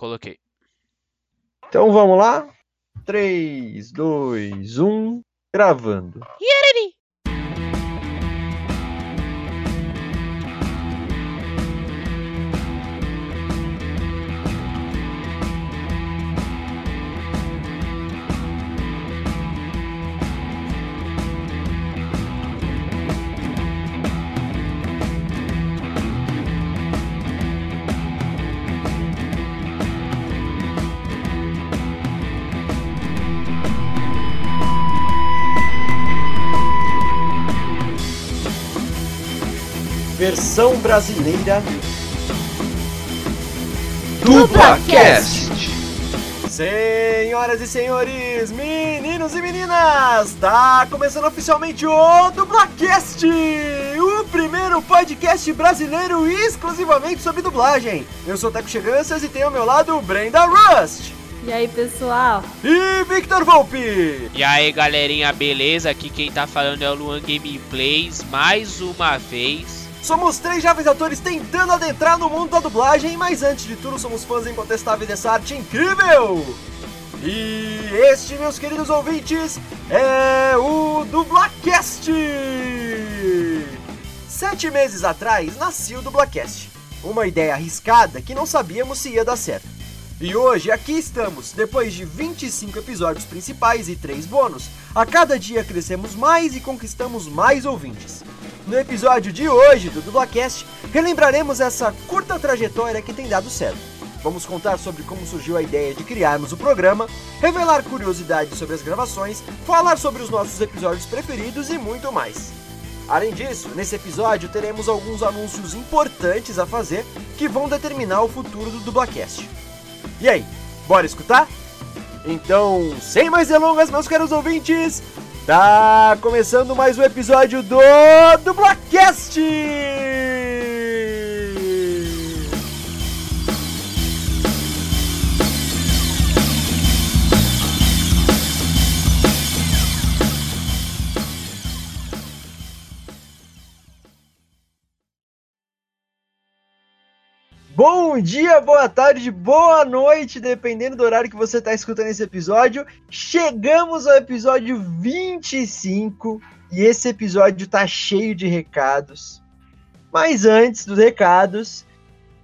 Coloquei. Então vamos lá. 3, 2, 1, gravando. Yariri! Versão brasileira DuplaCast. Senhoras e senhores, meninos e meninas, tá começando oficialmente o Dublacast, o primeiro podcast brasileiro exclusivamente sobre dublagem. Eu sou o Teco Cheganças e tenho ao meu lado Brenda Rust E aí, pessoal? e Victor Volpe. E aí galerinha, beleza? Aqui quem tá falando é o Luan Gameplays mais uma vez. Somos três jovens atores tentando adentrar no mundo da dublagem, mas antes de tudo somos fãs incontestáveis dessa arte incrível! E este, meus queridos ouvintes, é o Dublacast! Sete meses atrás nasceu o Dublacast, uma ideia arriscada que não sabíamos se ia dar certo. E hoje aqui estamos, depois de 25 episódios principais e 3 bônus. A cada dia crescemos mais e conquistamos mais ouvintes. No episódio de hoje do Dublacast, relembraremos essa curta trajetória que tem dado certo. Vamos contar sobre como surgiu a ideia de criarmos o programa, revelar curiosidades sobre as gravações, falar sobre os nossos episódios preferidos e muito mais. Além disso, nesse episódio teremos alguns anúncios importantes a fazer que vão determinar o futuro do Dublacast. E aí, bora escutar? Então, sem mais delongas, meus caros ouvintes, tá começando mais um episódio do Dublacast! Bom dia, boa tarde, boa noite, dependendo do horário que você está escutando esse episódio. Chegamos ao episódio 25 e esse episódio tá cheio de recados. Mas antes dos recados,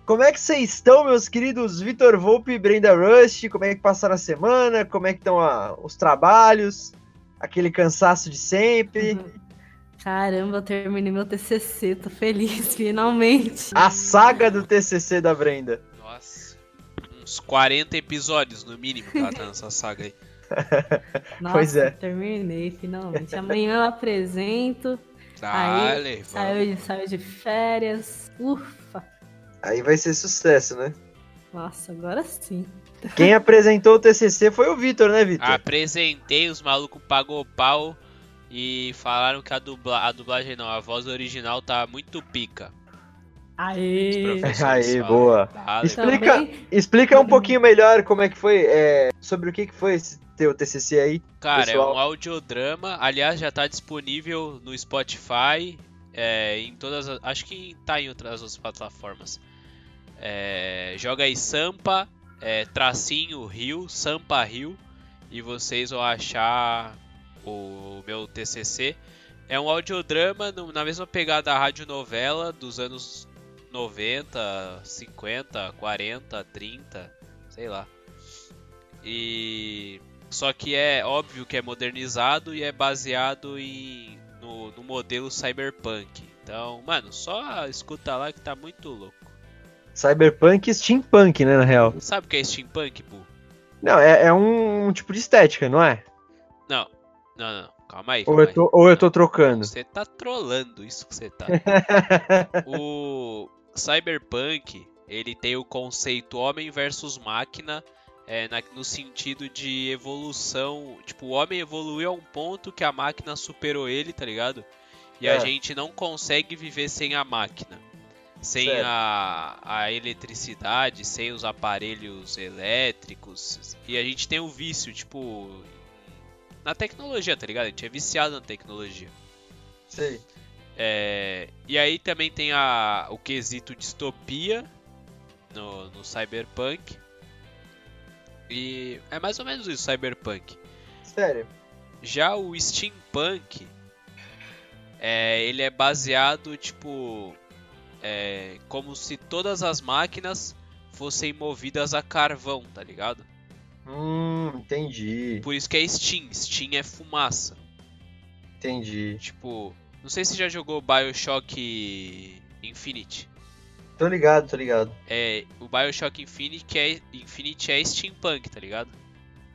como é que vocês estão, meus queridos Vitor Volpe e Brenda Rust? Como é que passaram a semana? Como é que estão ah, os trabalhos? Aquele cansaço de sempre? Caramba, eu terminei meu TCC, tô feliz, finalmente. A saga do TCC da Brenda. Nossa, uns 40 episódios no mínimo que ela tá nessa saga aí. Nossa, Pois é. terminei, finalmente. Amanhã eu apresento. Dale, aí, saiu de férias. Ufa. Aí vai ser sucesso, né? Nossa, agora sim. Quem apresentou o TCC foi o Vitor, né, Vitor? Apresentei, os malucos pagou pau e falaram que a, dubla... a dublagem não, a voz original tá muito pica. Aê! Aê, boa. Dale. Explica, Também- explica um pouquinho melhor como é que foi, é, sobre o que, que foi esse teu TCC aí. Cara, pessoal. é um audiodrama. Aliás, já tá disponível no Spotify, é, em todas as, Acho que tá em outras, outras plataformas. É, joga aí Sampa, é, tracinho Rio, Sampa Rio, e vocês vão achar o meu TCC. É um audiodrama na mesma pegada da radionovela dos anos 90, 50, 40, 30, sei lá. E só que é óbvio que é modernizado e é baseado em no, no modelo cyberpunk. Então, mano, só escuta lá que tá muito louco. Cyberpunk e steampunk, né, na real. Sabe o que é steampunk, Bu? Não, é, é um, um tipo de estética, não é? Não, não, não. Calma aí. Ou calma eu tô, ou eu tô trocando? Você tá trolando isso que você tá. o Cyberpunk, ele tem o conceito homem versus máquina, é, na- no sentido de evolução. Tipo, o homem evoluiu a um ponto que a máquina superou ele, tá ligado? E É. a gente não consegue viver sem a máquina. Sem Certo. a, a eletricidade, sem os aparelhos elétricos. E a gente tem o vício, tipo, na tecnologia, tá ligado? A gente é viciado na tecnologia. Sei. É, e aí também tem a, o quesito distopia no, no Cyberpunk. E é mais ou menos isso, Cyberpunk. Sério. Já o Steampunk, é, ele é baseado, tipo, é, como se todas as máquinas fossem movidas a carvão, tá ligado? Hum, entendi. Por isso que é Steam. Steam é fumaça. Entendi. Tipo, não sei se já jogou Bioshock Infinite. Tô ligado, tô ligado. É, o Bioshock Infinite é, Infinite é steampunk, tá ligado?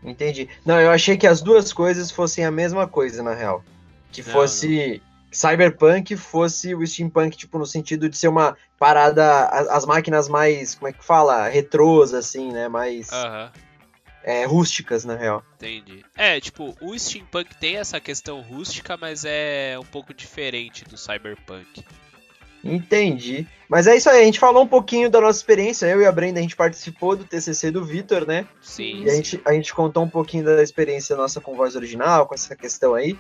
Entendi. Não, eu achei que as duas coisas fossem a mesma coisa, na real. Que Não, fosse Cyberpunk, fosse o Steampunk, tipo, no sentido de ser uma parada, as, as máquinas mais, como é que fala? Retrôs, assim, né? Mais Aham, é, rústicas, na real. entendi. É, tipo, o steampunk tem essa questão rústica, mas é um pouco diferente do cyberpunk. Entendi. Mas é isso aí, a gente falou um pouquinho da nossa experiência, eu e a Brenda, a gente participou do TCC do Vitor, né? Sim, E a gente, a gente contou um pouquinho da experiência nossa com voz original, com essa questão aí,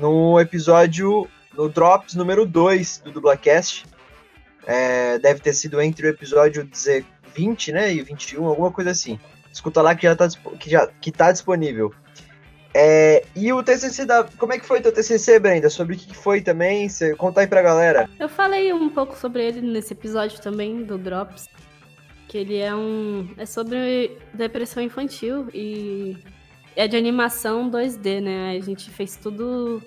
no episódio, no Drops número 2 do Dublacast. É, deve ter sido entre o episódio 20, né, e 21, alguma coisa assim. Escuta lá que já tá, que já, que tá disponível. É, e o TCC da... Como é que foi teu TCC, Brenda? Sobre o que foi também? Você, conta aí pra galera. Eu falei um pouco sobre ele nesse episódio também, do Drops. Que ele é um. É sobre depressão infantil e é de animação 2D, né? A gente fez tudo.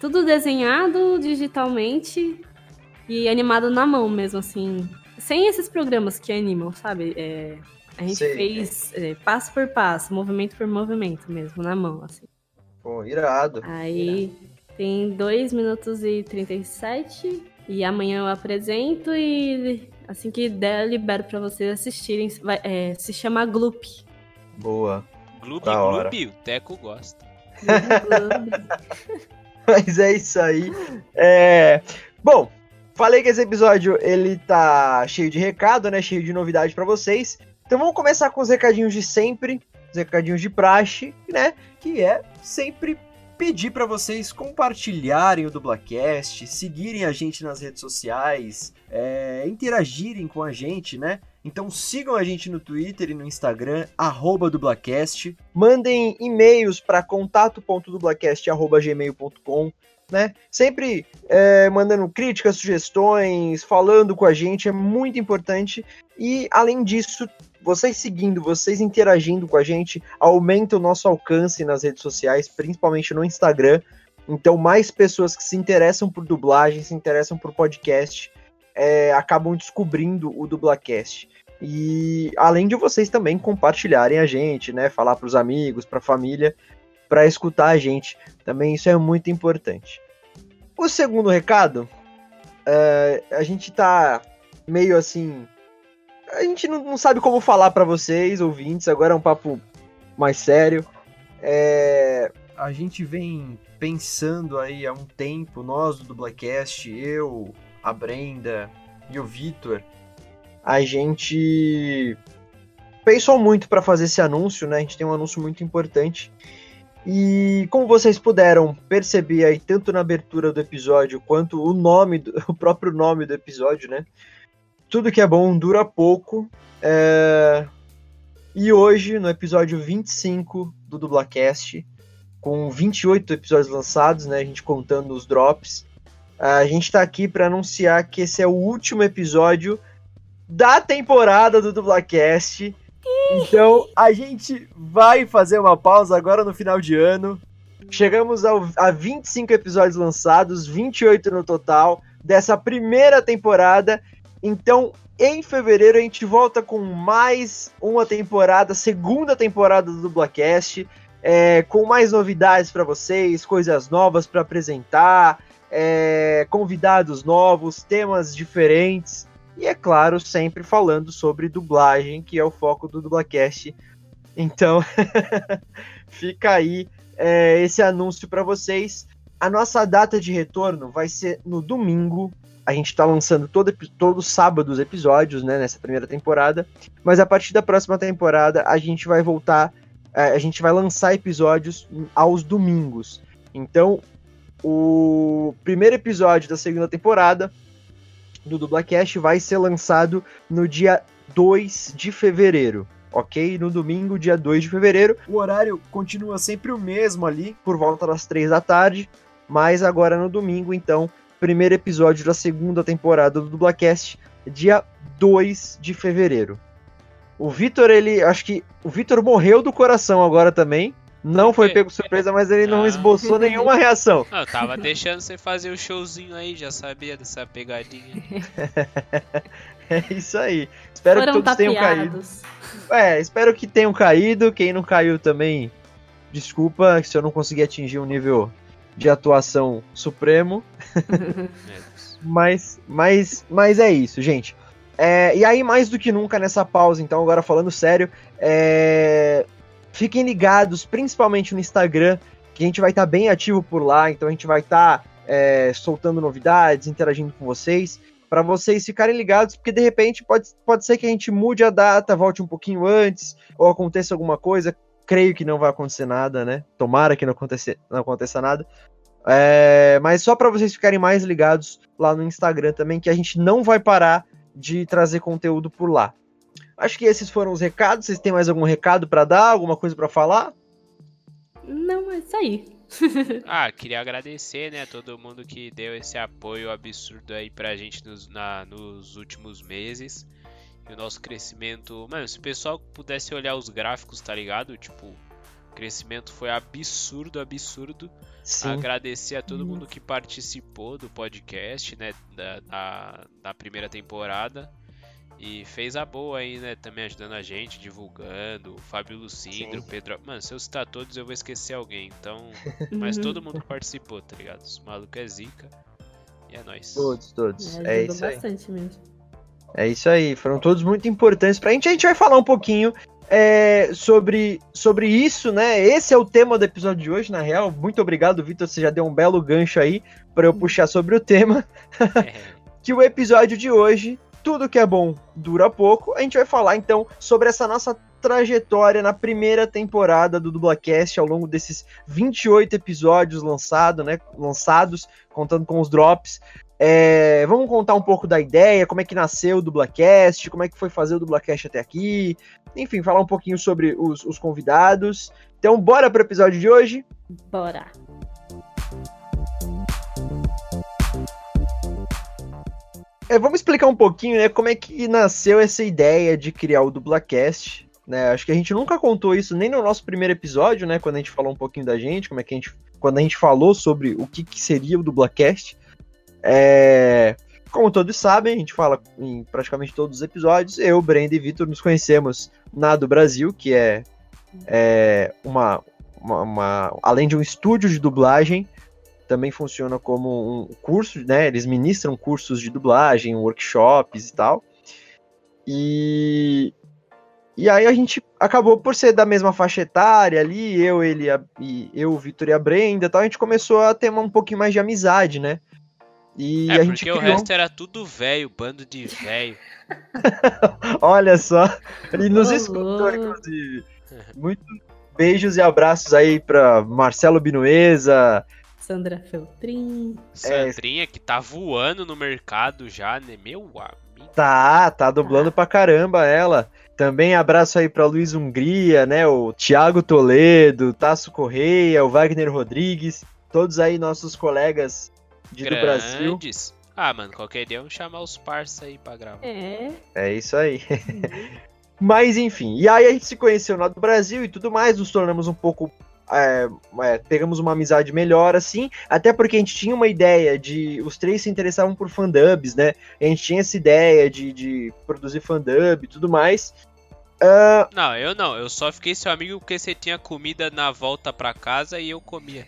Tudo desenhado digitalmente e animado na mão mesmo, assim. Sem esses programas que animam, sabe? É, a gente Sei. fez é, passo por passo, movimento por movimento mesmo, na mão, assim. Pô, irado. Aí tem 2 minutos e 37. E amanhã eu apresento e assim que der, eu libero pra vocês assistirem. Vai- é, se chama Gloop. Boa. Hora. Gloob, o Teco gosta. Mas é isso aí. É... Bom, falei que esse episódio ele tá cheio de recado, né? Cheio de novidade pra vocês. Então vamos começar com os recadinhos de sempre, os recadinhos de praxe, né? Que é sempre pedir pra vocês compartilharem o Dublacast, seguirem a gente nas redes sociais, é, interagirem com a gente, né? Então sigam a gente no Twitter e no Instagram, arroba dublacast. Mandem e-mails para contato.dublacast.gmail.com, né? Sempre é, mandando críticas, sugestões, falando com a gente, é muito importante. E além disso, vocês seguindo, vocês interagindo com a gente, aumenta o nosso alcance nas redes sociais, principalmente no Instagram. Então, mais pessoas que se interessam por dublagem, se interessam por podcast, é, acabam descobrindo o Dublacast. E além de vocês também compartilharem a gente, né? Falar para os amigos, para a família, para escutar a gente. Também isso é muito importante. O segundo recado, é, a gente tá meio assim. A gente não, não sabe como falar para vocês, ouvintes. Agora é um papo mais sério. É, a gente vem pensando aí há um tempo, nós do Dublacast, eu, a Brenda e o Vitor, a gente pensou muito para fazer esse anúncio, né? A gente tem um anúncio muito importante. E como vocês puderam perceber aí, tanto na abertura do episódio quanto o nome, do, o próprio nome do episódio, né? Tudo que é bom dura pouco. É... E hoje, no episódio 25 do Dublacast, com 28 episódios lançados, né? A gente contando os drops, a gente tá aqui para anunciar que esse é o último episódio da temporada do Dublacast. Então a gente vai fazer uma pausa agora no final de ano. Chegamos ao, a 25 episódios lançados, 28 no total dessa primeira temporada. Então em fevereiro a gente volta com mais uma temporada, segunda temporada do Dublacast, é, com mais novidades para vocês, coisas novas para apresentar, é, convidados novos, temas diferentes. E é claro, sempre falando sobre dublagem, que é o foco do Dublacast. Então, fica aí é, esse anúncio para vocês. A nossa data de retorno vai ser no domingo. A gente está lançando todo, todo sábado os episódios, né, nessa primeira temporada. Mas a partir da próxima temporada, a gente vai voltar, é, a gente vai lançar episódios aos domingos. Então, o primeiro episódio da segunda temporada do Dublacast vai ser lançado no dia 2 de fevereiro. ok? No domingo, dia 2 de fevereiro. O horário continua sempre o mesmo ali, por volta das 3 da tarde, mas agora no domingo, então, primeiro episódio da segunda temporada do Dublacast, dia 2 de fevereiro. O Vitor, ele. Acho que o Vitor morreu do coração agora também. Não foi pego surpresa, mas ele não Ah. esboçou nenhuma reação. Não, eu tava deixando você fazer o showzinho aí, já sabia dessa pegadinha. É isso aí. Espero Foram que todos tenham caído. tapeados. É, espero que tenham caído. Quem não caiu também, desculpa se eu não consegui atingir um nível de atuação supremo. Deus. Mas, mas, mas é isso, gente. É, e aí, mais do que nunca nessa pausa, então, agora falando sério, é, fiquem ligados, principalmente no Instagram, que a gente vai estar bem ativo por lá, então a gente vai estar é, soltando novidades, interagindo com vocês, para vocês ficarem ligados, porque de repente pode, pode ser que a gente mude a data, volte um pouquinho antes, ou aconteça alguma coisa. Creio que não vai acontecer nada, né? Tomara que não aconteça, não aconteça nada. É, mas só para vocês ficarem mais ligados lá no Instagram também, que a gente não vai parar de trazer conteúdo por lá. Acho que esses foram os recados. Vocês têm mais algum recado para dar? Alguma coisa para falar? Não, é isso aí. Ah, queria agradecer, né, a todo mundo que deu esse apoio absurdo aí pra gente nos, na- nos últimos meses. E o nosso crescimento. Mano, se o pessoal pudesse olhar os gráficos, tá ligado? Tipo, o crescimento foi absurdo, absurdo. Sim. Agradecer a todo mundo que participou do podcast, né, da, da, da primeira temporada. E fez a boa aí, né, também ajudando a gente, divulgando. O Fábio Lucindro, Sim. Pedro. Mano, se eu citar todos, eu vou esquecer alguém. Então. Mas Uhum. todo mundo que participou, tá ligado? Os malucos é zica. E é nóis. Todos, todos. É, É, isso aí. bastante mesmo. É isso aí. Foram todos muito importantes pra gente. A gente vai falar um pouquinho é, sobre, sobre isso, né? Esse é o tema do episódio de hoje, na real. Muito obrigado, Vitor. Você já deu um belo gancho aí pra eu puxar sobre o tema. É, que o episódio de hoje, tudo que é bom dura pouco. A gente vai falar então sobre essa nossa trajetória na primeira temporada do Dublacast ao longo desses 28 episódios lançado, né, lançados, contando com os drops. É, vamos contar um pouco da ideia, como é que nasceu o Dublacast, como é que foi fazer o Dublacast até aqui, enfim, falar um pouquinho sobre os, os convidados. Então, bora pro episódio de hoje. Bora. É, vamos explicar um pouquinho, né, como é que nasceu essa ideia de criar o Dublacast, né? Acho que a gente nunca contou isso nem no nosso primeiro episódio, né, quando a gente falou um pouquinho da gente, como é que a gente, quando a gente falou sobre o que, que seria o Dublacast. É, como todos sabem, a gente fala em praticamente todos os episódios. Eu, Brenda e Vitor nos conhecemos na do Brasil, que é, é uma, uma, uma- além de um estúdio de dublagem, também funciona como um curso, né? Eles ministram cursos de dublagem, workshops e tal. E e aí a gente acabou por ser da mesma faixa etária ali, eu, ele, a- e eu, o Vitor e a Brenda, e tal, a gente começou a ter um pouquinho mais de amizade, né? E é a gente porque o criou, resto era tudo velho, bando de velho. olha só, ele nos escutou inclusive. Muito beijos e abraços aí para Marcelo Binueza, Sandra Feltrin. Sandrinha que tá voando no mercado já, né? Meu amigo. Tá, tá dublando pra caramba ela. Também abraço aí pra Luiz Hungria, né? O Thiago Toledo, Tasso Correia, o Wagner Rodrigues, todos aí nossos colegas de do Brasil. Ah, mano, qualquer dia vamos chamar os parça aí pra gravar. É. É isso aí. Mas enfim, e aí a gente se conheceu lá do Brasil e tudo mais, nos tornamos um pouco. é, é, pegamos uma amizade melhor, assim, até porque a gente tinha uma ideia de. Os três se interessavam por fandubs, né? A gente tinha essa ideia de, de produzir fandub e tudo mais. Não, eu não. Eu só fiquei seu amigo porque você tinha comida na volta pra casa e eu comia.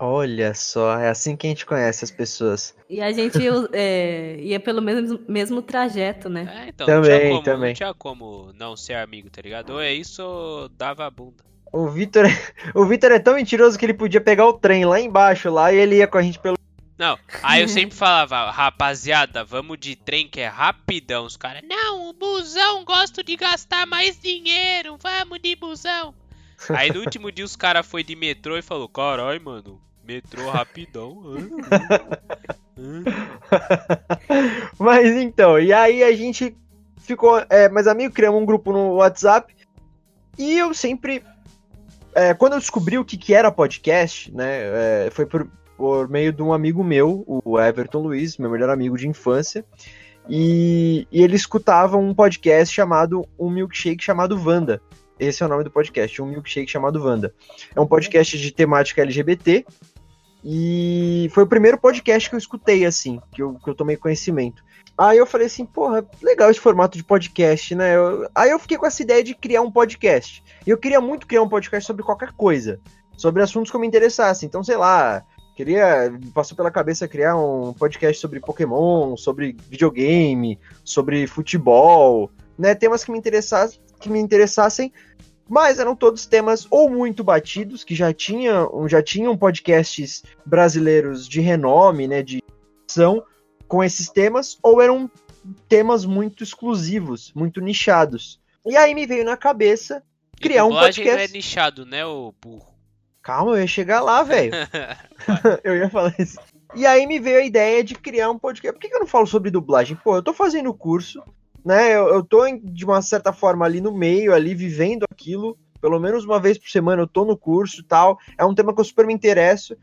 Olha só, é assim que a gente conhece as pessoas. E a gente é, ia pelo mesmo, mesmo trajeto, né? É, então, não, Também, como, também. não tinha como não ser amigo, tá ligado? Ou é isso ou dava a bunda. O Vitor, o Vitor é tão mentiroso que ele podia pegar o trem lá embaixo lá e ele ia com a gente pelo. Não, aí eu sempre falava, rapaziada, vamos de trem que é rapidão. Os caras, não, o busão, gosto de gastar mais dinheiro, vamos de busão. Aí no último dia os caras foi de metrô e falou, carai, mano, metrô rapidão. Mas então, e aí a gente ficou é, mais amigo, criamos um grupo no WhatsApp. E eu sempre. É, quando eu descobri o que, que era podcast, né? É, foi por, por meio de um amigo meu, o Everton Luiz, meu melhor amigo de infância. E, e ele escutava um podcast chamado Um Milkshake chamado Vanda. Esse é o nome do podcast, Um Milkshake chamado Vanda. É um podcast de temática LGBT. E foi o primeiro podcast que eu escutei, assim, que eu, que eu tomei conhecimento. Aí eu falei assim, porra, legal esse formato de podcast, né? Eu, aí eu fiquei com essa ideia de criar um podcast. E eu queria muito criar um podcast sobre qualquer coisa. Sobre assuntos que me interessasse. Então, sei lá, queria. Passou pela cabeça criar um podcast sobre Pokémon, sobre videogame, sobre futebol, né? Temas que me interessassem, que me interessassem mas eram todos temas ou muito batidos, que já tinham, já tinham podcasts brasileiros de renome, né, de são com esses temas, ou eram temas muito exclusivos, muito nichados. E aí me veio na cabeça criar um podcast. não é nichado, né, o burro? Calma, eu ia chegar lá, velho. eu ia falar isso. E aí me veio a ideia de criar um podcast. Por que, que eu não falo sobre dublagem? Pô, eu tô fazendo curso, né? Eu, eu tô de uma certa forma ali no meio, ali vivendo aquilo. Pelo menos uma vez por semana eu tô no curso tal. É um tema que eu super me interesso.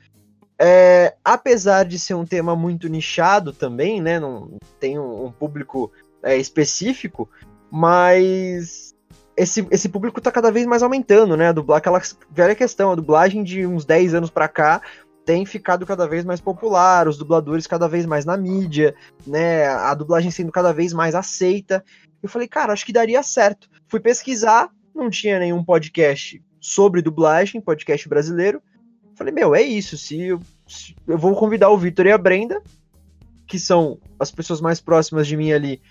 É, apesar de ser um tema muito nichado também, né? Não tem um, um público é, específico, mas esse, esse público tá cada vez mais aumentando, né? A dublar, aquela velha questão, a dublagem de uns 10 anos para cá tem ficado cada vez mais popular, os dubladores cada vez mais na mídia, né? A dublagem sendo cada vez mais aceita. Eu falei, cara, acho que daria certo. Fui pesquisar, não tinha nenhum podcast sobre dublagem, podcast brasileiro. Falei, meu, é isso. Se eu, se eu vou convidar o Vitor e a Brenda, que são as pessoas mais próximas de mim ali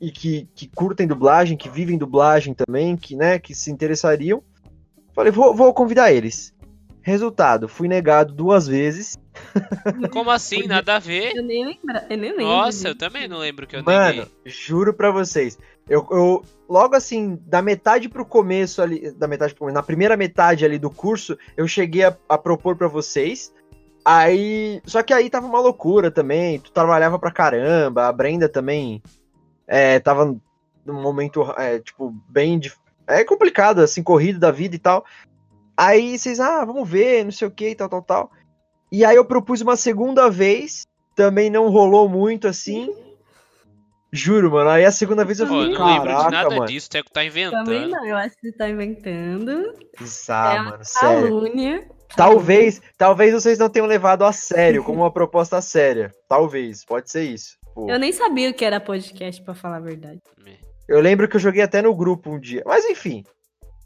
e que, que curtem dublagem, que vivem dublagem também, que, né, que se interessariam. Falei, vou, vou convidar eles. Resultado, fui negado duas vezes. Como assim? Nada a ver? Eu nem lembro. Eu nem lembro Nossa, disso. eu também não lembro que eu Mano, neguei. juro pra vocês. Eu, eu- logo assim, da metade pro começo ali, da metade pro começo, na primeira metade ali do curso, eu cheguei a, a propor pra vocês. Aí, só que aí tava uma loucura também. Tu trabalhava pra caramba, a Brenda também é, tava num momento, é, tipo, bem é complicado, assim, corrido da vida e tal. Aí vocês, ah, vamos ver, não sei o que e tal, tal, tal. E aí eu propus uma segunda vez, também não rolou muito assim. Juro, mano. Aí a segunda vez eu Pô, eu não lembro de nada mano. disso, o Teco tá inventando. Também não, eu acho que você tá inventando. Ah, É mano, sério. Calúnia. Talvez, talvez vocês não tenham levado a sério, como uma proposta séria. Talvez, pode ser isso. Pô, Eu nem sabia o que era podcast, pra falar a verdade. Eu lembro que eu joguei até no grupo um dia. Mas enfim.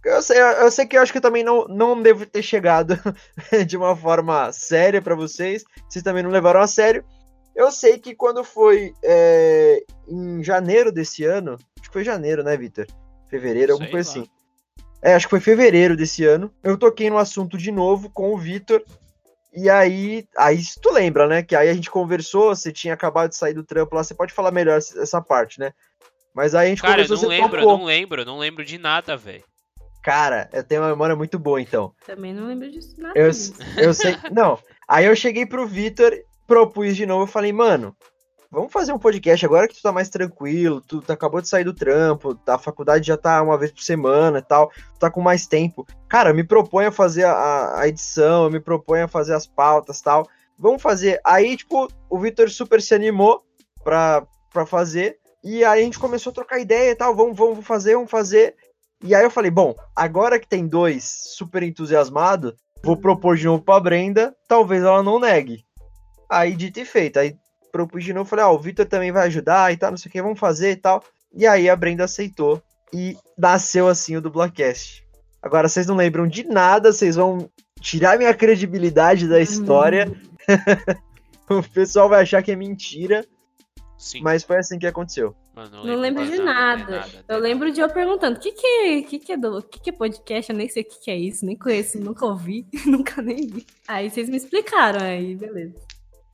Eu sei, eu sei que eu acho que eu também não, não devo ter chegado de uma forma séria pra vocês. Vocês também não levaram a sério. Eu sei que quando foi é, em janeiro desse ano. Acho que foi janeiro, né, Vitor? Fevereiro, alguma coisa lá. assim. É, acho que foi fevereiro desse ano. Eu toquei no assunto de novo com o Vitor. E aí, aí tu lembra, né? Que aí a gente conversou, você tinha acabado de sair do trampo lá, você pode falar melhor essa parte, né? Mas aí a gente Cara, eu conversou, não você lembro, eu tocou. não lembro, eu não lembro de nada, velho. Cara, eu tenho uma memória muito boa, então. Também não lembro disso nada. Eu, eu sei. Não. Aí eu cheguei pro Vitor, propus de novo, eu falei, mano, vamos fazer um podcast agora que tu tá mais tranquilo, tu, tu acabou de sair do trampo, a faculdade já tá uma vez por semana e tal, tu tá com mais tempo. Cara, me propõe a fazer a, a edição, me propõe a fazer as pautas e tal. Vamos fazer. Aí, tipo, o Vitor super se animou pra, pra fazer. E aí a gente começou a trocar ideia e tal, vamos, vamos fazer, vamos fazer. E aí eu falei, bom, agora que tem dois super entusiasmados, vou propor de novo pra Brenda, talvez ela não negue. Aí dito e feito, aí propus de novo, falei, ó, o Vitor também vai ajudar e tal, não sei o que, vamos fazer e tal. E aí a Brenda aceitou e nasceu assim o Dublacast. Agora vocês não lembram de nada, vocês vão tirar minha credibilidade da história. o pessoal vai achar que é mentira, Sim. mas foi assim que aconteceu. Mano, Não lembro de nada. Eu lembro de eu perguntando, o que que, é- que, que, é do, que, que é podcast? Eu nem sei o que, que é isso, nem conheço, nunca ouvi, nunca nem vi. Aí vocês me explicaram, aí beleza.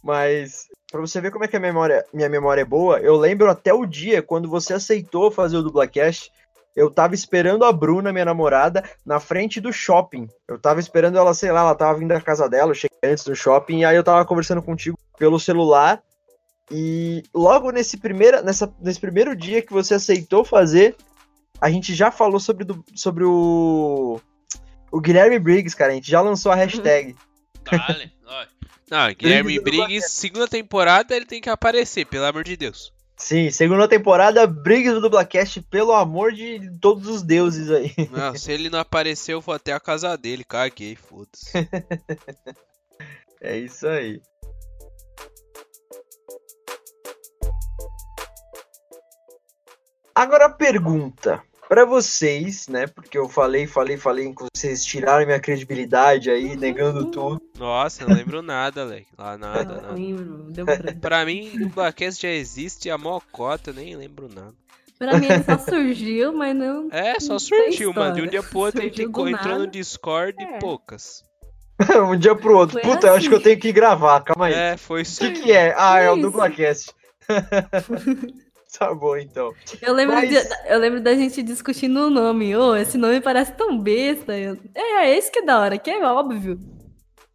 Mas pra você ver como é que a memória, minha memória é boa, eu lembro até o dia quando você aceitou fazer o Dublacast. Eu tava esperando a Bruna, minha namorada, na frente do shopping. Eu tava esperando ela, sei lá, ela tava vindo da casa dela, eu cheguei antes do shopping, e aí eu tava conversando contigo pelo celular. E logo nesse, primeira, nessa, nesse primeiro dia que você aceitou fazer, a gente já falou sobre, do, sobre o. O Guilherme Briggs, cara. A gente já lançou a hashtag. Não, Guilherme Briggs, segunda temporada, ele tem que aparecer, pelo amor de Deus. Sim, segunda temporada, Briggs do Dublacast, pelo amor de todos os deuses aí. Não, se ele não aparecer, eu vou até a casa dele, caguei, foda-se. é isso aí. Agora a pergunta para vocês, né? Porque eu falei, falei, falei, que vocês tiraram minha credibilidade aí, negando tudo. Nossa, não lembro nada, Leque. Lá nada, nada. Lembro, deu pra mim, o Blackcast já existe a mocota, nem lembro nada. Pra mim ele só surgiu, mas não. É, só surgiu, mano. De um dia pro outro a gente entrou no Discord é. e poucas. um dia pro outro. Foi Puta, assim. eu acho que eu assim. tenho que gravar, calma aí. É, foi isso. O que, que é? Ah, é, é o Dublacast. Tá bom, então. Eu lembro, Mas... de, eu lembro da gente discutindo o nome. Ô, oh, esse nome parece tão besta. Eu... É, é esse que é da hora, que é óbvio.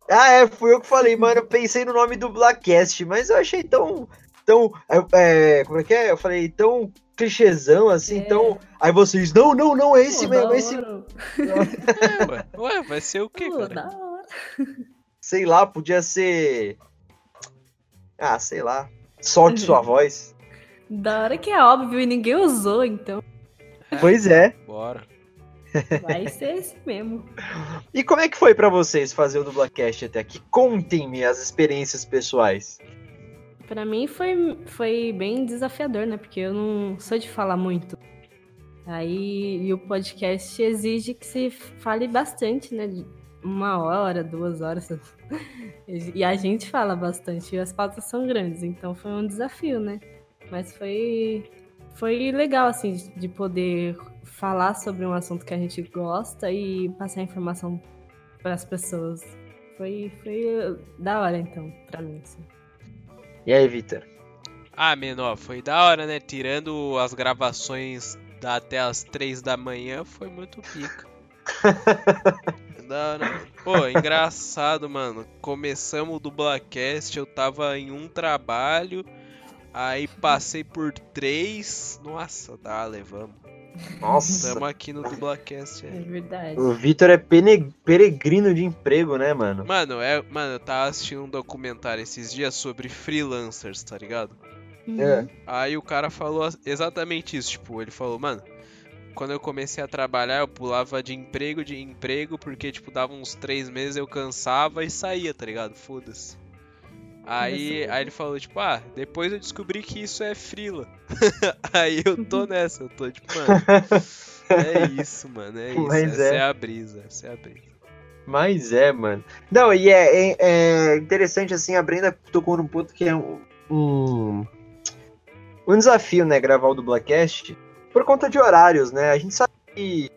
Ah, é, fui eu que falei, mano. Eu pensei no nome do Blackcast, mas eu achei tão. tão. É, como é que é? Eu falei, tão clichêzão, assim, é. tão. Aí vocês, não, não, não, é esse Pô, mesmo, é esse. é, ué. ué, vai ser o quê, Pô, cara? Da hora. Sei lá, podia ser. Ah, sei lá. Solte sua voz. Da hora que é óbvio e ninguém usou, então. Pois é. Bora. Vai ser esse mesmo. E como é que foi para vocês fazer o Dublacast até aqui? Contem-me as experiências pessoais. Para mim foi, foi bem desafiador, né? Porque eu não sou de falar muito. Aí e o podcast exige que se fale bastante, né? Uma hora, duas horas. E a gente fala bastante. E as pautas são grandes, então foi um desafio, né? Mas foi, foi legal, assim, de poder falar sobre um assunto que a gente gosta e passar informação para as pessoas. Foi, foi da hora, então, pra mim. Assim. E aí, Vitor? Ah, menor, foi da hora, né? Tirando as gravações da até as três da manhã, foi muito pica. da hora. Pô, engraçado, mano. Começamos o Dublacast, eu tava em um trabalho Aí passei por três. Nossa, tá, levamos. Nossa. Tamo aqui no Dublacast. É, é verdade. O Vitor é peregrino de emprego, né, mano? Mano, é, mano, eu tava assistindo um documentário esses dias sobre freelancers, tá ligado? Uhum. É. Aí o cara falou exatamente isso, tipo, ele falou, mano, quando eu comecei a trabalhar, eu pulava de emprego de emprego, porque, tipo, dava uns três meses, eu cansava e saía, tá ligado? Foda-se. Aí, aí ele falou, tipo, ah, depois eu descobri que isso é frila. aí eu tô nessa, eu tô tipo, mano. É isso, mano, é isso. Mas essa é. é a brisa, essa é a brisa. Mas é, mano. Não, e é, é, é, interessante, assim, a Brenda tocou num ponto que é um, um, um desafio, né, gravar o Dublacast, por conta de horários, né? A gente sabe que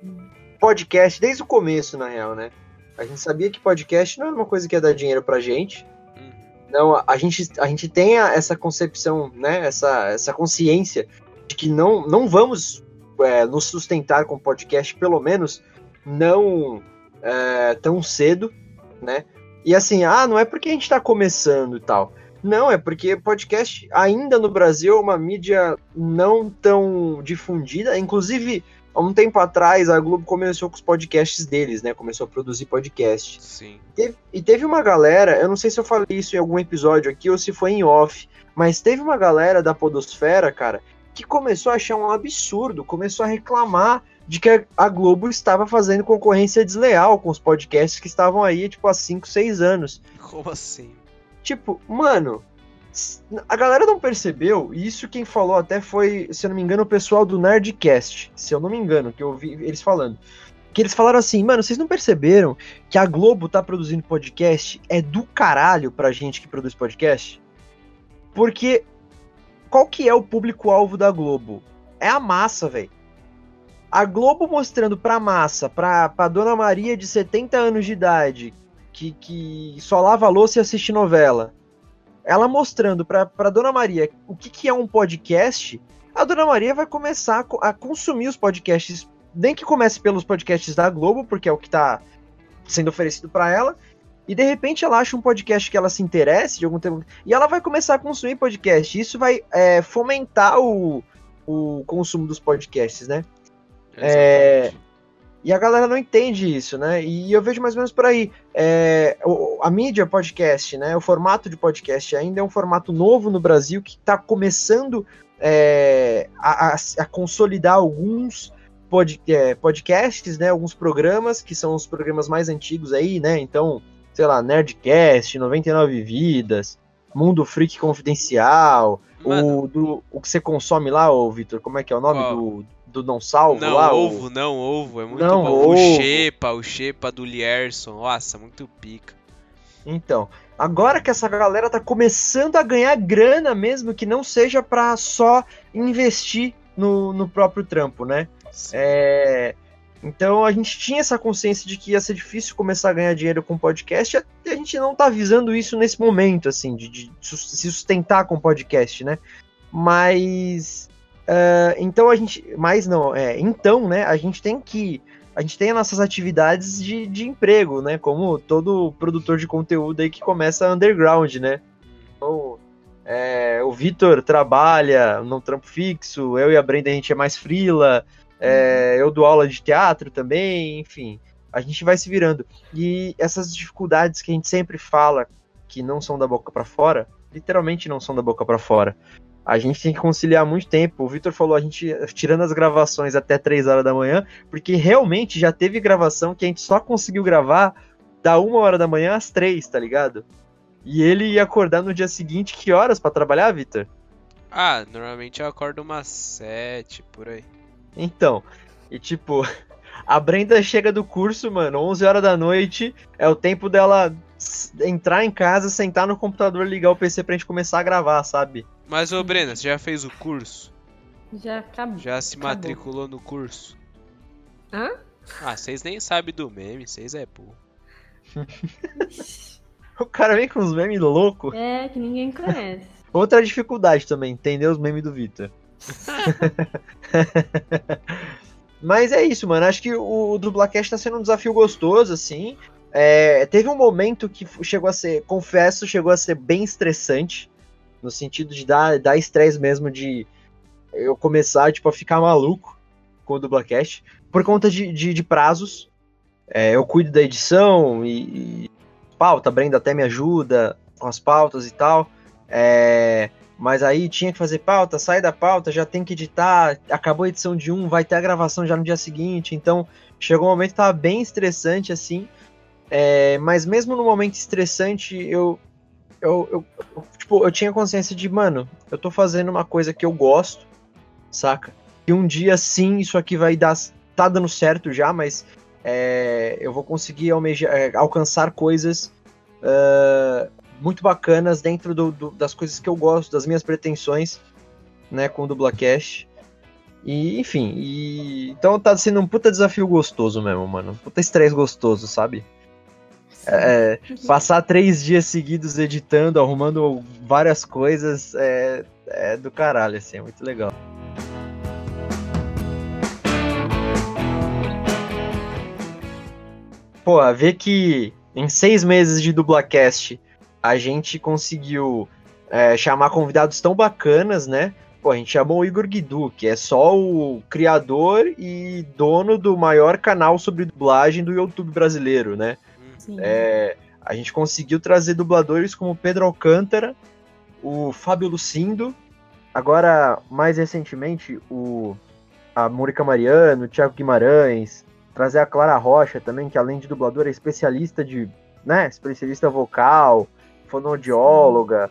podcast, desde o começo, na real, né? A gente sabia que podcast não é uma coisa que ia dar dinheiro pra gente, não, a gente, a gente tem essa concepção, né, essa, essa consciência de que não, não vamos é, nos sustentar com podcast, pelo menos não é, tão cedo, né? E assim, ah, não é porque a gente está começando e tal. Não, é porque podcast ainda no Brasil é uma mídia não tão difundida. Inclusive, há um tempo atrás, a Globo começou com os podcasts deles, né? Começou a produzir podcast. Sim. Teve, e teve uma galera, eu não sei se eu falei isso em algum episódio aqui ou se foi em off, mas teve uma galera da Podosfera, cara, que começou a achar um absurdo, começou a reclamar de que a Globo estava fazendo concorrência desleal com os podcasts que estavam aí, tipo, há 5, 6 anos. Como assim? Tipo, mano, a galera não percebeu, e isso quem falou até foi, se eu não me engano, o pessoal do Nerdcast, se eu não me engano, que eu ouvi eles falando. Que eles falaram assim, mano, vocês não perceberam que a Globo tá produzindo podcast é do caralho pra gente que produz podcast? Porque qual que é o público-alvo da Globo? É a massa, velho. A Globo mostrando pra massa, pra, pra Dona Maria de 70 anos de idade, que, que só lava louça e assiste novela ela mostrando para Dona Maria o que, que é um podcast, a Dona Maria vai começar a, consumir os podcasts, nem que comece pelos podcasts da Globo, porque é o que está sendo oferecido para ela, e de repente ela acha um podcast que ela se interesse de algum tempo e ela vai começar a consumir podcast. Isso vai é, fomentar o, o consumo dos podcasts, né? É, e a galera não entende isso, né? E eu vejo mais ou menos por aí. É, a mídia podcast, né? O formato de podcast ainda é um formato novo no Brasil que está começando é, a, a, consolidar alguns pod, é, podcasts, né? Alguns programas que são os programas mais antigos aí, né? Então, sei lá, Nerdcast, 99 Vidas, Mundo Freak Confidencial, o, do, o que você consome lá, ô Vitor, como é que é o nome do, do Não Salvo não, lá? Ovo, o... não, ovo, é muito não, bom. Ovo. O Shepa, o Shepa do Lierson, nossa, muito pica. Então, agora que essa galera tá começando a ganhar grana mesmo, que não seja para só investir no, no próprio trampo, né? É, então a gente tinha essa consciência de que ia ser difícil começar a ganhar dinheiro com podcast, e a gente não tá visando isso nesse momento, assim, de, de se sustentar com podcast, né? Mas. Uh, então a gente. Mas não, é. Então, né, a gente tem que. A gente tem as nossas atividades de, de emprego, né? Como todo produtor de conteúdo aí que começa underground, né? Então, é, o Vitor trabalha num trampo fixo, eu e a Brenda a gente é mais frila. É, eu dou aula de teatro também, enfim. A gente vai se virando. E essas dificuldades que a gente sempre fala que não são da boca para fora, literalmente não são da boca para fora. A gente tem que conciliar muito tempo. O Vitor falou a gente tirando as gravações até 3 horas da manhã, porque realmente já teve gravação que a gente só conseguiu gravar da 1 hora da manhã às 3, tá ligado? E ele ia acordar no dia seguinte, que horas para trabalhar, Vitor? Ah, normalmente eu acordo umas 7 por aí. Então, e tipo, a Brenda chega do curso, mano, 11 horas da noite, é o tempo dela entrar em casa, sentar no computador, ligar o PC pra gente começar a gravar, sabe? Mas, ô Brenda, você já fez o curso? Já acabou. Já se acabou. matriculou no curso? Hã? Ah, vocês nem sabem do meme, vocês é burro. o cara vem com uns memes loucos. É, que ninguém conhece. Outra dificuldade também, entender os memes do Vitor. Mas é isso, mano. Acho que o, o Dublacast tá sendo um desafio gostoso, assim. É, teve um momento que chegou a ser, confesso, chegou a ser bem estressante. No sentido de dar, dar estresse mesmo de eu começar, tipo, a ficar maluco com o Dublacast. Por conta de, de, de prazos. É, eu cuido da edição e, e pauta, a Brenda até me ajuda com as pautas e tal. É, mas aí tinha que fazer pauta, sai da pauta, já tem que editar, acabou a edição de um, vai ter a gravação já no dia seguinte, então chegou um momento que tava bem estressante assim, é, mas mesmo no momento estressante, eu, eu, eu, eu, tipo, eu tinha consciência de, mano, eu tô fazendo uma coisa que eu gosto, saca? E um dia sim, isso aqui vai dar, tá dando certo já, mas é, eu vou conseguir almejar, é, alcançar coisas uh, muito bacanas dentro do, do, das coisas que eu gosto, das minhas pretensões, né, com o Dublacast. E, enfim, e... então tá sendo um puta desafio gostoso mesmo, mano. Puta estresse gostoso, sabe? É, passar três dias seguidos editando, arrumando várias coisas é, é do caralho, assim, é muito legal. Pô, ver que em seis meses de dublacast a gente conseguiu é, chamar convidados tão bacanas, né? Pô, a gente chamou o Igor Guidu, que é só o criador e dono do maior canal sobre dublagem do YouTube brasileiro, né? É, a gente conseguiu trazer dubladores como Pedro Alcântara, o Fábio Lucindo, agora, mais recentemente, o a Murica Mariano, o Thiago Guimarães, trazer a Clara Rocha também, que além de dubladora é especialista de, né, especialista vocal, fonoaudióloga.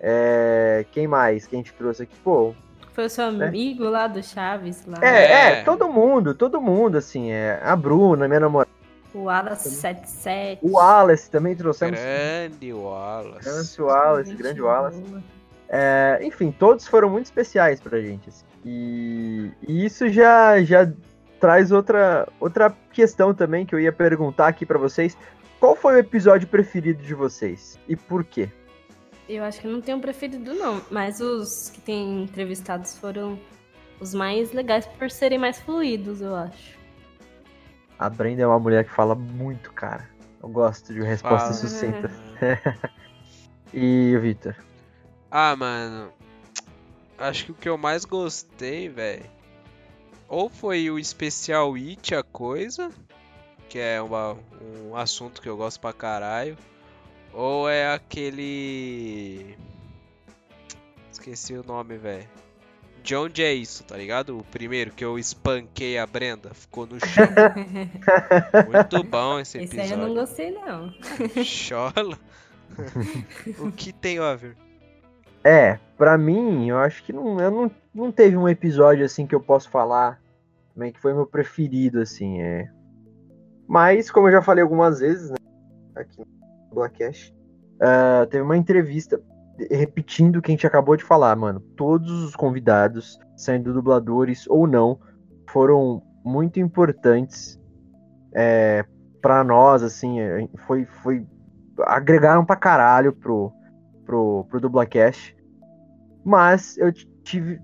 É, quem mais que a gente trouxe aqui? Pô. Foi o seu né? amigo lá do Chaves lá. É, é, é, todo mundo, todo mundo, assim. É, a Bruna, minha namorada. O Wallace 77. O Wallace também trouxemos. Grande Wallace. Grande Wallace, grande Wallace. É, enfim, todos foram muito especiais pra gente. Assim. E, e, isso já, já traz outra, outra questão também que eu ia perguntar aqui para vocês. Qual foi o episódio preferido de vocês e por quê? Eu acho que não tenho um preferido, não. Mas os que tem entrevistados foram os mais legais por serem mais fluidos, eu acho. A Brenda é uma mulher que fala muito, cara. Eu gosto de respostas sucintas. e o Vitor? Ah, mano. Acho que o que eu mais gostei, velho. Ou foi o especial It, a coisa. Que é uma- um assunto que eu gosto pra caralho. Ou é aquele. Esqueci o nome, velho. De onde é isso, tá ligado? O primeiro que eu espanquei a Brenda. Ficou no chão. Muito bom esse Esse aí eu não episódio. gostei, não. Chola. o que tem, Over? É, pra mim, eu acho que não, eu não, não teve um episódio assim que eu posso falar também que foi meu preferido, assim, é. Mas, como eu já falei algumas vezes, né, aqui no Blackcast, ah, teve uma entrevista repetindo o que a gente acabou de falar, mano. Todos os convidados, sendo dubladores ou não, foram muito importantes é, para nós, assim, é, foi, foi agregaram pra caralho pro, pro, pro Dublacast. Mas eu tive.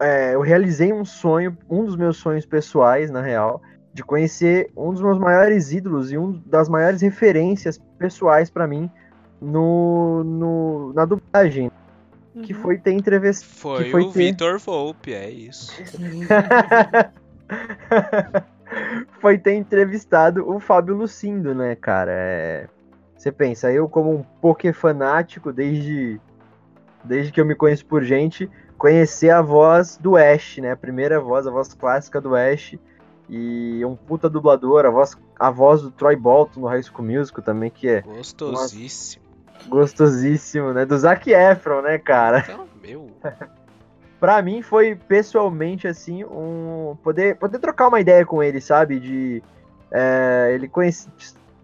é, eu realizei um sonho, um dos meus sonhos pessoais, na real, de conhecer um dos meus maiores ídolos e um das maiores referências pessoais pra mim no, no, na dublagem, que Uhum. foi ter entrevista. Foi, foi o ter- Vitor Volpe, é isso. foi ter entrevistado o Fábio Lucindo, né, cara? É, Você pensa, eu como um poké fanático desde desde que eu me conheço por gente, conhecer a voz do Ash, né? A primeira voz, a voz clássica do Ash e um puta dublador, a voz a voz do Troy Bolton no High School Musical também, que é Gostosíssimo. Gostosíssimo, né? Do Zac Efron, né, cara? Então, meu. Pra mim foi pessoalmente assim um poder poder trocar uma ideia com ele, sabe? De é, ele conhece,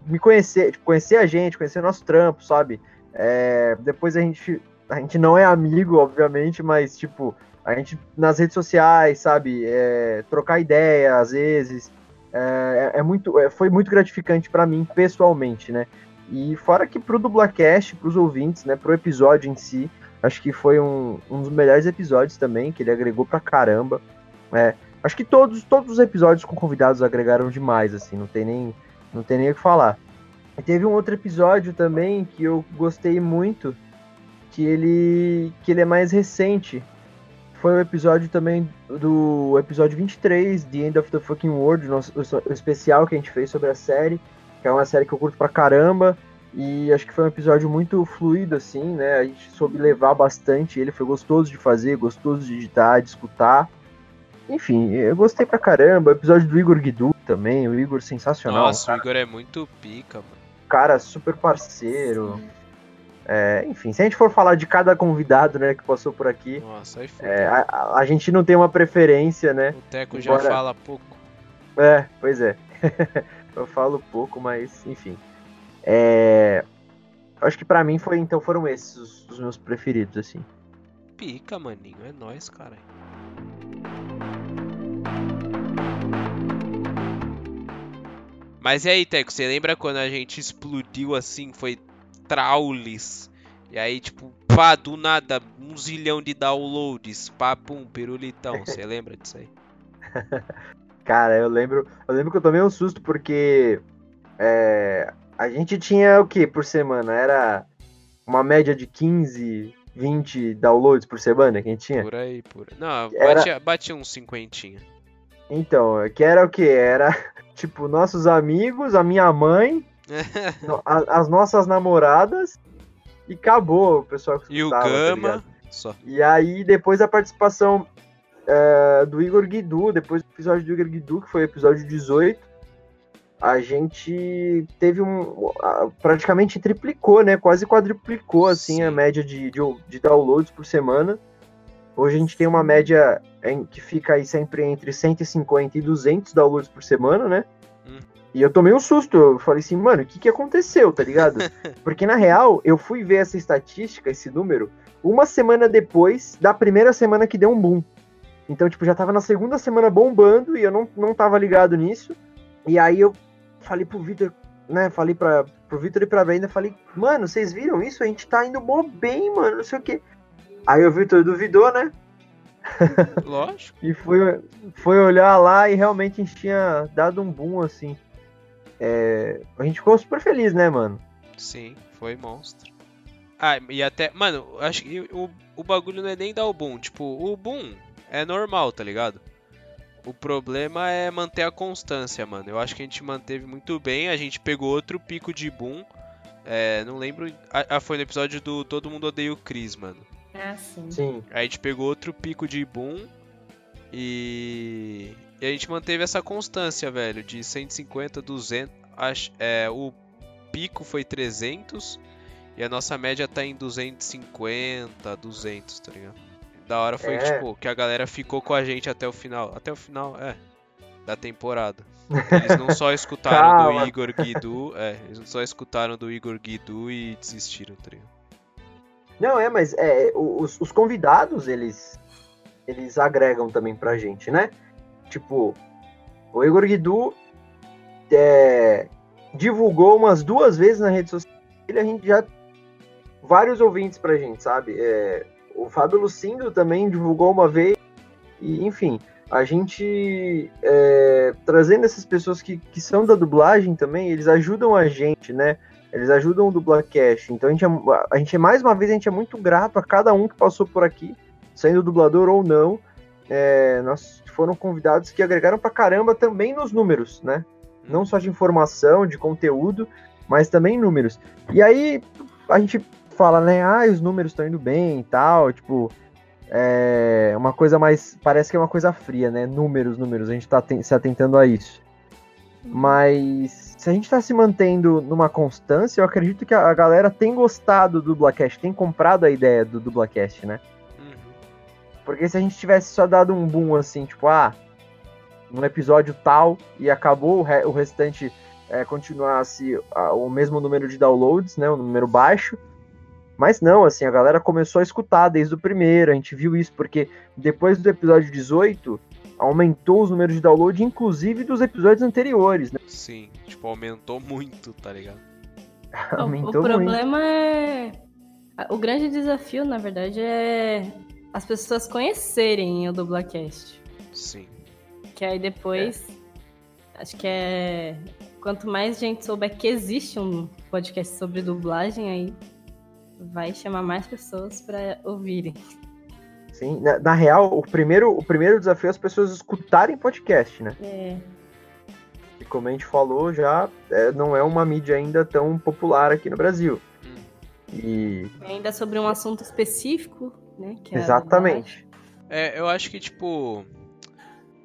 me conhecer, tipo, conhecer a gente, conhecer nosso trampo, sabe? É, depois a gente a gente não é amigo, obviamente, mas tipo a gente nas redes sociais, sabe? É, trocar ideia às vezes é, é muito é, foi muito gratificante pra mim pessoalmente, né? E fora que pro Dublacast, pros ouvintes, né? Pro episódio em si, Acho que foi um, um dos melhores episódios também, que ele agregou pra caramba. É, acho que todos, todos os episódios com convidados agregaram demais, assim, não tem nem, não tem nem o que falar. E teve um outro episódio também que eu gostei muito, que ele, que ele é mais recente. Foi o episódio também do episódio 23, The End of the Fucking World, nosso, o especial que a gente fez sobre a série, que é uma série que eu curto pra caramba. E acho que foi um episódio muito fluido, assim, né? A gente soube levar bastante. Ele foi gostoso de fazer, gostoso de editar, de escutar. Enfim, eu gostei pra caramba. O episódio do Igor Guidu também, o Igor sensacional. Nossa, o cara, Igor é muito pica, mano. cara super parceiro. É, enfim, se a gente for falar de cada convidado, né, que passou por aqui, Nossa, aí foi. é, a, a- gente não tem uma preferência, né? O Teco já embora- fala pouco. É, pois é. eu falo pouco, mas enfim. É, acho que pra mim foi, então foram esses os, os meus preferidos, assim. Pica, maninho. É nóis, cara. Mas e aí, Teco, você lembra quando a gente explodiu assim, foi Traulis? E aí, tipo, pá, do nada, um zilhão de downloads, pá, pum, pirulitão. Você lembra disso aí? Cara, eu lembro, eu lembro que eu tomei um susto porque é, a gente tinha o que por semana? Era uma média de 15, 20 downloads por semana que a gente tinha. Por aí, por aí. Não, Era- batia, batia uns cinquentinha. Então, que era o que? Era tipo nossos amigos, a minha mãe, a- as nossas namoradas e acabou o pessoal que E o tá Gama, só. E aí, depois da participação é, do Igor Guidu, depois do episódio do Igor Guidu, que foi o episódio 18, a gente teve um. praticamente triplicou, né? Quase quadruplicou assim, Sim. a média de, de, de downloads por semana. Hoje a gente tem uma média em, que fica aí sempre entre 150 e 200 downloads por semana, né? Hum. E eu tomei um susto. Eu falei assim, mano, o que, que aconteceu, tá ligado? Porque na real, eu fui ver essa estatística, esse número, uma semana depois da primeira semana que deu um boom. Então, tipo, já tava na segunda semana bombando e eu não, não tava ligado nisso. E aí eu falei pro Vitor, né? Falei pra, pro Vitor e pra Brenda, falei, mano, vocês viram isso? A gente tá indo mó bem, mano, não sei o quê. Aí o Vitor duvidou, né? Lógico. E foi, foi olhar lá e realmente a gente tinha dado um boom, assim. é, a gente ficou super feliz, né, mano? Sim, foi monstro. Ah, e até. Mano, acho que o, o bagulho não é nem dar o boom. Tipo, o boom é normal, tá ligado? O problema é manter a constância, mano. Eu acho que a gente manteve muito bem. A gente pegou outro pico de boom. É, não lembro. Ah, foi no episódio do Todo Mundo Odeia o Chris, mano. Ah, sim. Sim. A gente pegou outro pico de boom. E. E a gente manteve essa constância, velho. De 150, 200. Acho, é, o pico foi 300. E a nossa média tá em 250, 200, tá ligado? Da hora foi, É. tipo, que a galera ficou com a gente até o final. Até o final, é. Da temporada. Eles não só escutaram do Igor Guidu, é, eles não só escutaram do Igor Guidu e desistiram, tá? Não, é, mas é, os, os convidados, eles, eles agregam também pra gente, né? Tipo, o Igor Guidu é, divulgou umas duas vezes na rede social e a gente já. Vários ouvintes pra gente, sabe? É, o Fábio Lucindo também divulgou uma vez. E, enfim, a gente é, trazendo essas pessoas que, que são da dublagem também, eles ajudam a gente, né? Eles ajudam o Dublacast. Então a gente, é, a gente, mais uma vez, a gente é muito grato a cada um que passou por aqui, sendo dublador ou não. É, nós foram convidados que agregaram pra caramba também nos números, né? Não só de informação, de conteúdo, mas também números. E aí a gente fala, né? Ah, os números estão indo bem e tal. Tipo, é uma coisa mais. Parece que é uma coisa fria, né? Números, números. A gente tá se atentando a isso. Mas se a gente tá se mantendo numa constância, eu acredito que a galera tem gostado do Dublacast, tem comprado a ideia do Dublacast, né? Uhum. Porque se a gente tivesse só dado um boom assim, tipo, ah, num episódio tal e acabou o, re o restante é, continuasse o mesmo número de downloads, né, um número baixo. Mas não, assim, a galera começou a escutar desde o primeiro, a gente viu isso, porque depois do episódio 18, aumentou os números de download, inclusive dos episódios anteriores, né? Sim, tipo, aumentou muito, tá ligado? O- aumentou o muito. problema é. O grande desafio, na verdade, é as pessoas conhecerem o Dublacast. Sim. Que aí depois. Acho que é. Quanto mais gente souber que existe um podcast sobre dublagem, aí vai chamar mais pessoas pra ouvirem. Sim, na, na real, o primeiro, o primeiro desafio é as pessoas escutarem podcast, né? É. E como a gente falou, já é, não é uma mídia ainda tão popular aqui no Brasil. Hum. E Ainda sobre um assunto específico, né? que é exatamente. É, eu acho que, tipo.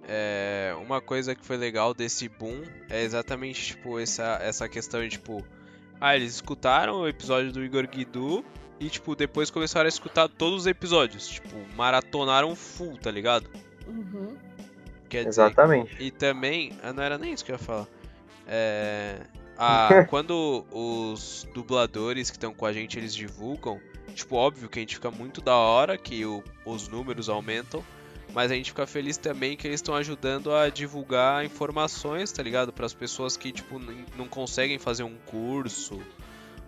É, uma coisa que foi legal desse boom é exatamente, tipo, essa, essa questão de, tipo. Ah, eles escutaram o episódio do Igor Guidu e, tipo, depois começaram a escutar todos os episódios. Tipo, maratonaram full, tá ligado? Uhum. Quer dizer, Exatamente. E também, ah, não era nem isso que eu ia falar. É, a- quando os dubladores que estão com a gente eles divulgam, tipo, óbvio que a gente fica muito da hora que o- os números aumentam, mas a gente fica feliz também que eles estão ajudando a divulgar informações, tá ligado? Para as pessoas que, tipo, não conseguem fazer um curso,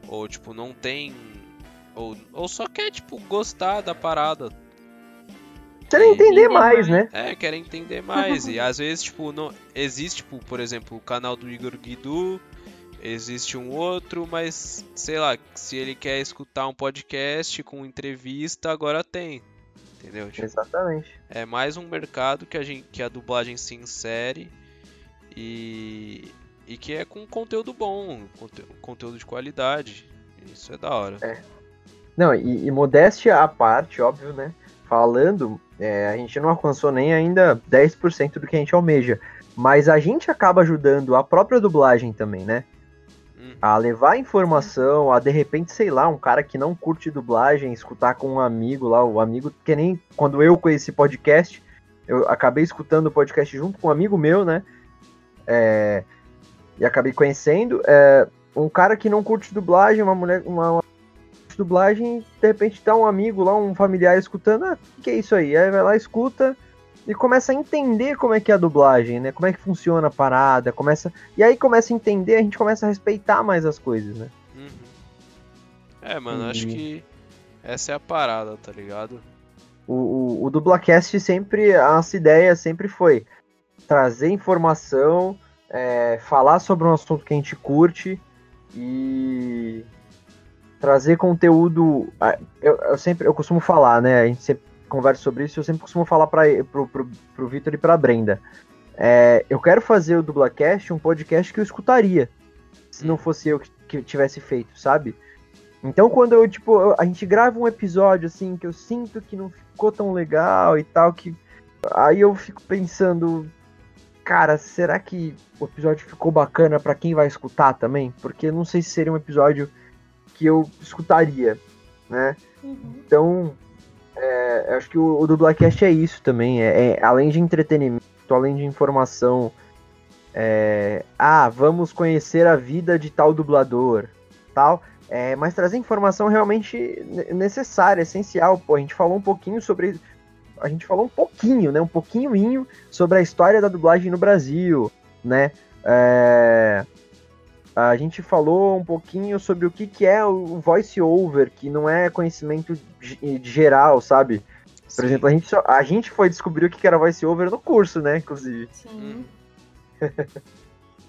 ou, tipo, não tem. Ou, ou só quer, tipo, gostar da parada, Querem entender mais. né? é, querem entender mais. e às vezes, tipo, não existe, tipo, por exemplo, o canal do Igor Guidu, existe um outro, mas sei lá, se ele quer escutar um podcast com entrevista, agora tem. Entendeu? Tipo, Exatamente. é mais um mercado que a gente que a dublagem se insere e e que é com conteúdo bom, conte- conteúdo de qualidade. Isso é da hora. Não, e, e modéstia à parte, óbvio, né? Falando, é, a gente não alcançou nem ainda 10% do que a gente almeja. Mas a gente acaba ajudando a própria dublagem também, né? A levar informação, a de repente, sei lá, um cara que não curte dublagem, escutar com um amigo lá, o amigo, que nem quando eu conheci podcast, eu acabei escutando o podcast junto com um amigo meu, né? É, e acabei conhecendo. é, um cara que não curte dublagem, uma mulher, uma, uma dublagem, de repente tá um amigo lá, um familiar escutando, ah, que é isso aí? Aí vai lá, escuta e começa a entender como é que é a dublagem, né? Como é que funciona a parada, começa. E aí começa a entender, a gente começa a respeitar mais as coisas, né? uhum. É, mano, acho que essa é a parada, tá ligado? O, o, o Dublacast sempre, a nossa ideia sempre foi trazer informação, é, falar sobre um assunto que a gente curte e trazer conteúdo. Eu, eu sempre eu costumo falar, né? A gente sempre conversa sobre isso. Eu sempre costumo falar para pro, pro, pro Vitor e pra Brenda. É, eu quero fazer o Dublacast um podcast que eu escutaria se não fosse eu que, que tivesse feito, sabe? Então quando eu, tipo, eu- a gente grava um episódio assim que eu sinto que não ficou tão legal e tal, que aí eu fico pensando, cara, será que o episódio ficou bacana pra quem vai escutar também? Porque eu não sei se seria um episódio que eu escutaria, né? Então, é, acho que o, o Dublacast é isso também. É, é, além de entretenimento, além de informação. é, ah, vamos conhecer a vida de tal dublador, tal. É, mas trazer informação realmente ne- necessária, essencial. Pô, a gente falou um pouquinho sobre. A gente falou um pouquinho, né? Um pouquinho sobre a história da dublagem no Brasil, né? É, a gente falou um pouquinho sobre o que, que é o voice over, que não é conhecimento ge- geral, sabe? Por Sim. exemplo, a gente, só- a gente foi descobrir o que que era voice over no curso, né? Inclusive. Sim.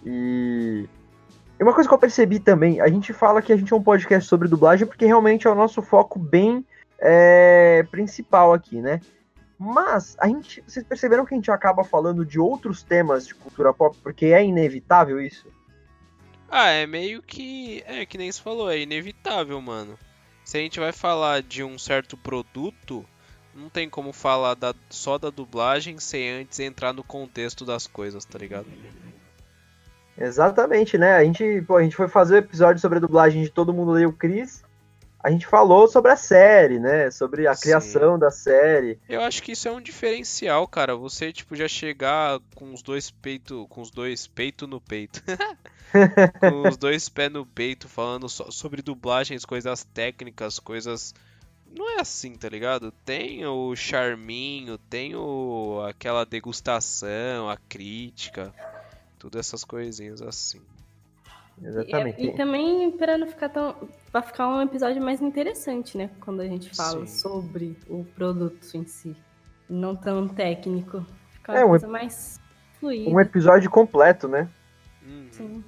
E... e uma coisa que eu percebi também, a gente fala que a gente é um podcast sobre dublagem porque realmente é o nosso foco bem é, principal aqui, né? Mas a gente, vocês perceberam que a gente acaba falando de outros temas de cultura pop porque é inevitável isso? Ah, é meio que. É que nem você falou, é inevitável, mano. Se a gente vai falar de um certo produto, não tem como falar da- só da dublagem sem antes entrar no contexto das coisas, tá ligado? Exatamente, né? A gente, pô, a gente foi fazer o episódio sobre a dublagem de Todo Mundo Leu o Chris. A gente falou sobre a série, né? Sobre a Sim. criação da série. Eu acho que isso é um diferencial, cara. Você, tipo, já chegar com os dois peitos. Com os dois peito no peito. com os dois pés no peito, falando só sobre dublagens, coisas técnicas, coisas. Não é assim, tá ligado? Tem o charminho, tem o... aquela degustação, a crítica, tudo essas coisinhas assim. Exatamente. E, e também para não ficar tão. Pra ficar um episódio mais interessante, né? Quando a gente fala Sim. sobre o produto em si. Não tão técnico. Fica uma É, um coisa mais fluida. Um episódio completo, né? Uhum. Sim.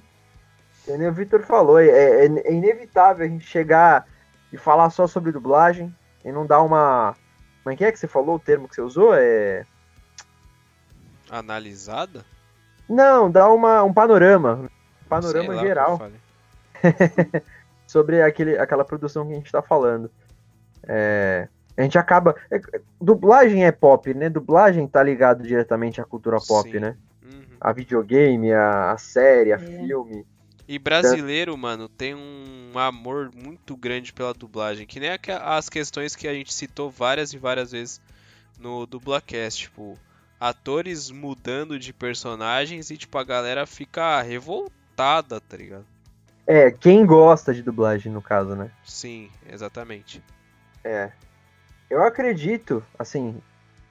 Que nem o Victor falou, é, é- é inevitável a gente chegar e falar só sobre dublagem e não dar uma. Como é que é que você falou o termo que você usou? É. Analisada? Não, dar uma, um panorama. Panorama lá geral sobre aquele, aquela produção que a gente tá falando. É, a gente acaba. é- dublagem é pop, né? Dublagem tá ligado diretamente à cultura pop, Sim. né? Uhum. A videogame, a, a série, a É. filme. E brasileiro, mano, tem um amor muito grande pela dublagem. Que nem as questões que a gente citou várias e várias vezes no Dublacast. Tipo, atores mudando de personagens e, tipo, a galera fica revoltada, tá ligado? É, quem gosta de dublagem, no caso, né? Sim, exatamente. É. Eu acredito, assim,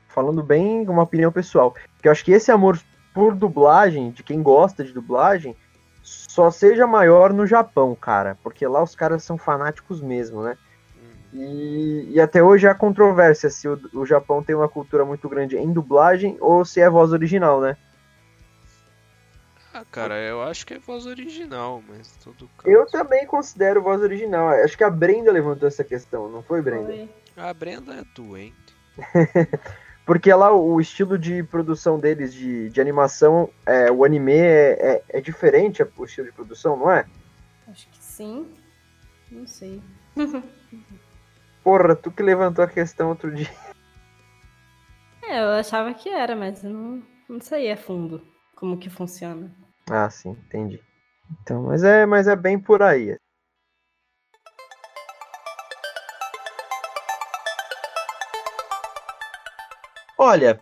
falando bem, uma opinião pessoal, que eu acho que esse amor por dublagem, de quem gosta de dublagem, só seja maior no Japão, cara. Porque lá os caras são fanáticos mesmo, né? Uhum. E, e até hoje há controvérsia se o, o Japão tem uma cultura muito grande em dublagem ou se é voz original, né? Ah, cara, eu acho que é voz original, mas tudo Eu caso. também considero voz original. Acho que a Brenda levantou essa questão, não foi, Brenda? Foi. A Brenda é doente. Porque lá o estilo de produção deles de, de animação, é, o anime é, é, é diferente o estilo de produção, não é? Acho que sim. Não sei. Porra, tu que levantou a questão outro dia. É, eu achava que era, mas eu não, não sei a fundo como que funciona. Ah, sim, entendi. Então, mas é, mas é bem por aí. Olha,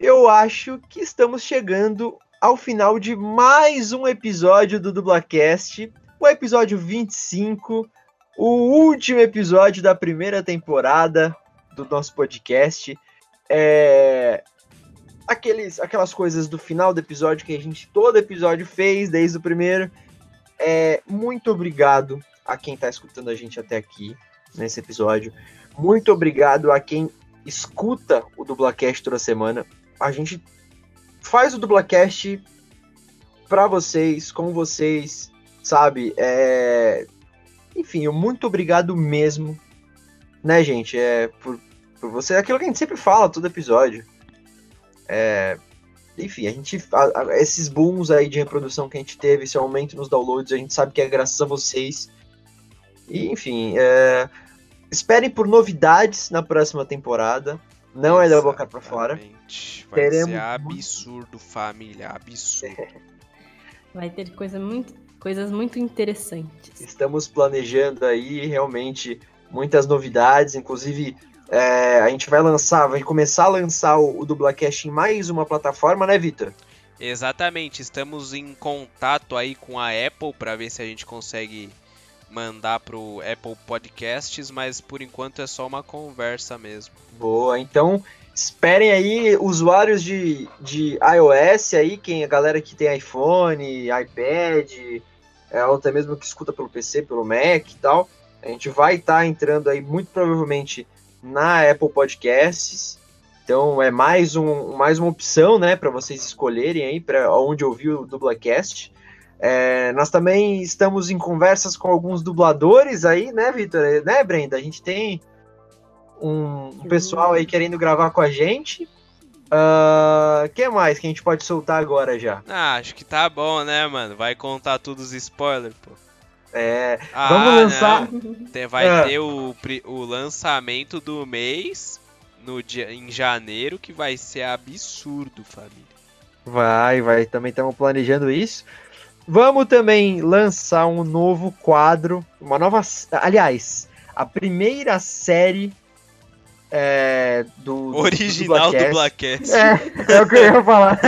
eu acho que estamos chegando ao final de mais um episódio do Dublacast, o episódio 25, o último episódio da primeira temporada do nosso podcast. É, aqueles, aquelas coisas do final do episódio que a gente todo episódio fez desde o primeiro. É, muito obrigado a quem está escutando a gente até aqui nesse episódio. Muito obrigado a quem escuta o Dublacast toda semana. A gente faz o Dublacast pra vocês, com vocês, sabe? É... Enfim, muito obrigado mesmo, né, gente? É por, por você. É aquilo que a gente sempre fala todo episódio. É, enfim, a gente. A, a, esses booms aí de reprodução que a gente teve, esse aumento nos downloads, a gente sabe que é graças a vocês. E, enfim, é, esperem por novidades na próxima temporada. Não é da boca pra fora. Vai Teremos... ser absurdo, família, absurdo. Vai ter coisa muito, coisas muito interessantes. Estamos planejando aí realmente muitas novidades, inclusive é, a gente vai lançar, vai começar a lançar o, o Dublacast em mais uma plataforma, né, Vitor? Exatamente, estamos em contato aí com a Apple para ver se a gente consegue mandar pro Apple Podcasts, mas por enquanto é só uma conversa mesmo. Boa, então esperem aí usuários de, de iOS aí, quem a galera que tem iPhone, iPad, é, ou até mesmo que escuta pelo PC, pelo Mac e tal. A gente vai estar tá entrando aí muito provavelmente na Apple Podcasts. Então é mais, um, mais uma opção, né, para vocês escolherem aí para onde ouvir o Dublacast. É, nós também estamos em conversas com alguns dubladores aí, né, Vitor? Né, Brenda? A gente tem um, um pessoal aí querendo gravar com a gente. O uh, que mais que a gente pode soltar agora já? Ah, acho que tá bom, né, mano? Vai contar todos os spoilers, pô. É, ah, vamos lançar. Tem, vai é. ter o, o lançamento do mês no dia, em janeiro, que vai ser absurdo, família. Vai, vai. Também estamos planejando isso. Vamos também lançar um novo quadro, uma nova. Aliás, a primeira série é, do. Original do Blackcast. É, é o que eu ia falar.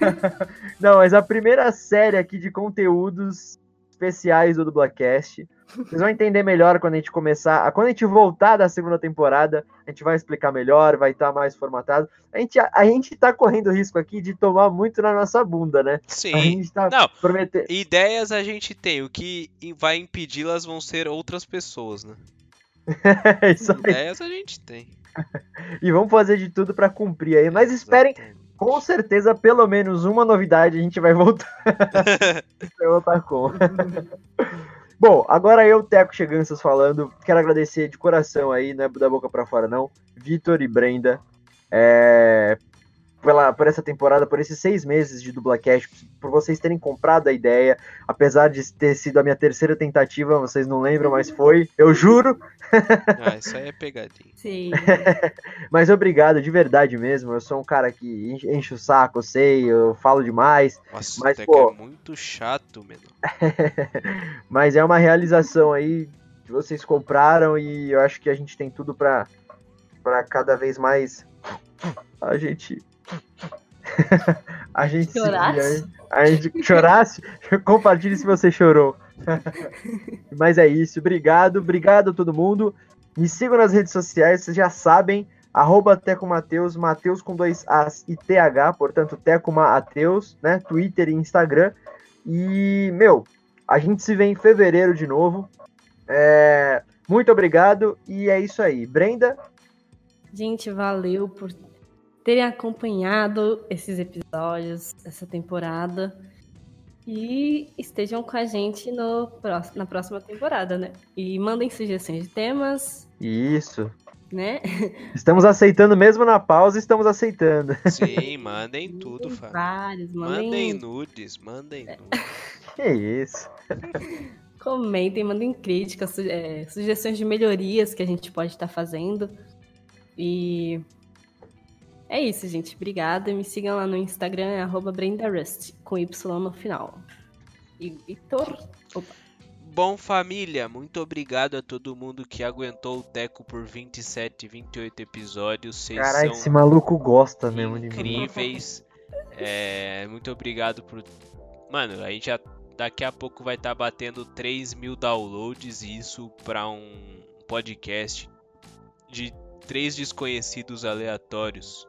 Não, mas a primeira série aqui de conteúdos especiais do Dublacast. Vocês vão entender melhor quando a gente começar. Quando a gente voltar da segunda temporada, a gente vai explicar melhor, vai estar tá mais formatado. A gente, a, a gente tá correndo risco aqui de tomar muito na nossa bunda, né? Sim. A gente tá Não, prometendo. Ideias a gente tem. O que vai impedi-las vão ser outras pessoas, né? Isso aí. Ideias a gente tem. e vamos fazer de tudo para cumprir aí. Mas esperem, com certeza, pelo menos uma novidade a gente vai voltar. vai voltar com. Bom, agora eu, Teco Cheganças, falando. Quero agradecer de coração aí, não é da boca para fora, não. Vitor e Brenda. É, pela, por essa temporada, por esses seis meses de Dublacast, por vocês terem comprado a ideia, apesar de ter sido a minha terceira tentativa, vocês não lembram, mas foi, eu juro. Ah, isso aí é pegadinha. Sim. mas obrigado, de verdade mesmo, eu sou um cara que enche o saco, eu sei, eu falo demais. Nossa, mas, pô, é muito chato, mano. mas é uma realização aí que vocês compraram e eu acho que a gente tem tudo para para cada vez mais a gente a gente chorasse? Se, a, a gente chorasse, compartilhe se você chorou. Mas é isso, obrigado, obrigado a todo mundo. Me sigam nas redes sociais, vocês já sabem, arroba Teco Mateus, Mateus com dois As e TH, portanto, Teco Mateus, né? Twitter e Instagram. E, meu, a gente se vê em fevereiro de novo. É, muito obrigado e é isso aí. Brenda? Gente, valeu por terem acompanhado esses episódios, essa temporada. E estejam com a gente no, na próxima temporada, né? E mandem sugestões de temas. Isso. Né? Estamos aceitando mesmo na pausa, estamos aceitando. Sim, mandem tudo, Fábio. Vários, mandem... mandem nudes, mandem é. nudes. Que isso. Comentem, mandem críticas, é, sugestões de melhorias que a gente pode estar fazendo. E é isso, gente. Obrigada. Me sigam lá no Instagram, é arroba BrendaRust, com Y no final. E Vitor. Bom, família, muito obrigado a todo mundo que aguentou o Teco por 27, 28 episódios. Vocês Caralho, esse maluco gosta mesmo de mim. Incríveis. É, muito obrigado por. Mano, a gente já daqui a pouco vai estar tá batendo 3 mil downloads. E isso para um podcast de três desconhecidos aleatórios.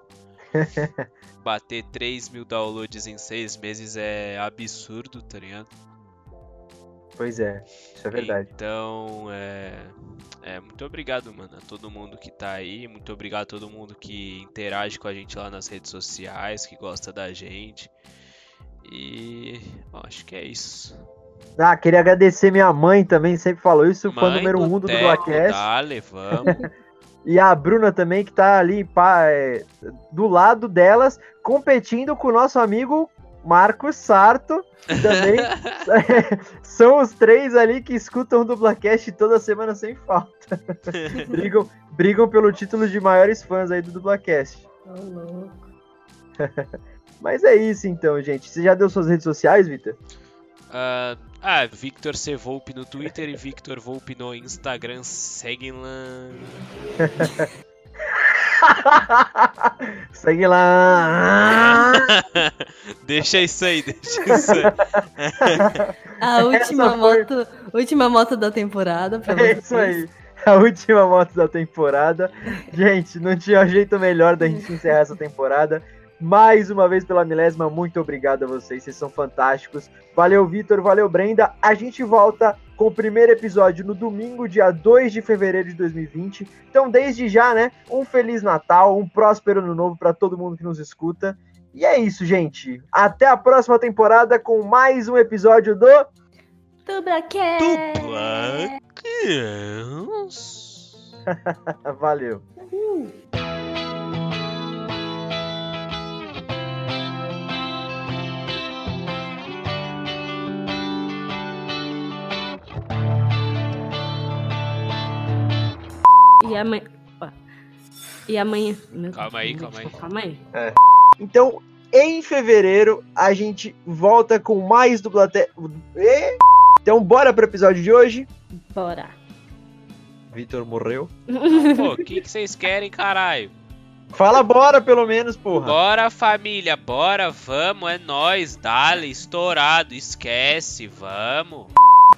Bater 3 mil downloads em 6 meses é absurdo, tá ligado? Pois é, isso é verdade. Então, é, é, muito obrigado, mano, a todo mundo que tá aí. Muito obrigado a todo mundo que interage com a gente lá nas redes sociais, que gosta da gente. E bom, acho que é isso. Ah, queria agradecer minha mãe também, sempre falou isso, fã Mãe número um do Teco, Dublacast. Dale, vamos. E a Bruna também, que tá ali pá, é, do lado delas, competindo com o nosso amigo Marcos Sarto. que Também são os três ali que escutam o Dublacast toda semana sem falta. brigam, brigam pelo título de maiores fãs aí do Dublacast. Louco. Mas é isso então, gente. Você já deu suas redes sociais, Vitor? Ah, ah, Victor C. Volpe no Twitter e Victor Volpe no Instagram. Seguem lá. Segue lá. deixa isso aí, deixa isso aí. A última Essa foi- moto, última moto da temporada pra É vocês. isso aí. A última moto da temporada. Gente, não tinha jeito melhor da gente encerrar essa temporada. Mais uma vez pela milésima, muito obrigado a vocês, vocês são fantásticos. Valeu, Vitor, valeu, Brenda. A gente volta com o primeiro episódio no domingo, dia 2 de fevereiro de 2020. Então, desde já, né, um Feliz Natal, um próspero Ano Novo para todo mundo que nos escuta. E é isso, gente. Até a próxima temporada com mais um episódio do Dublacast. Dupla Cast. Valeu. E amanhã. opa. E amanhã. Meu Calma aí, calma aí. Calma aí. Então, em fevereiro, a gente volta com mais dublate... E- Então, bora pro episódio de hoje. Bora. Vitor morreu. Pô, o que, que vocês querem, caralho? Fala bora, pelo menos, porra. Bora, família, bora, vamos, é nóis, dale, estourado, esquece, vamos.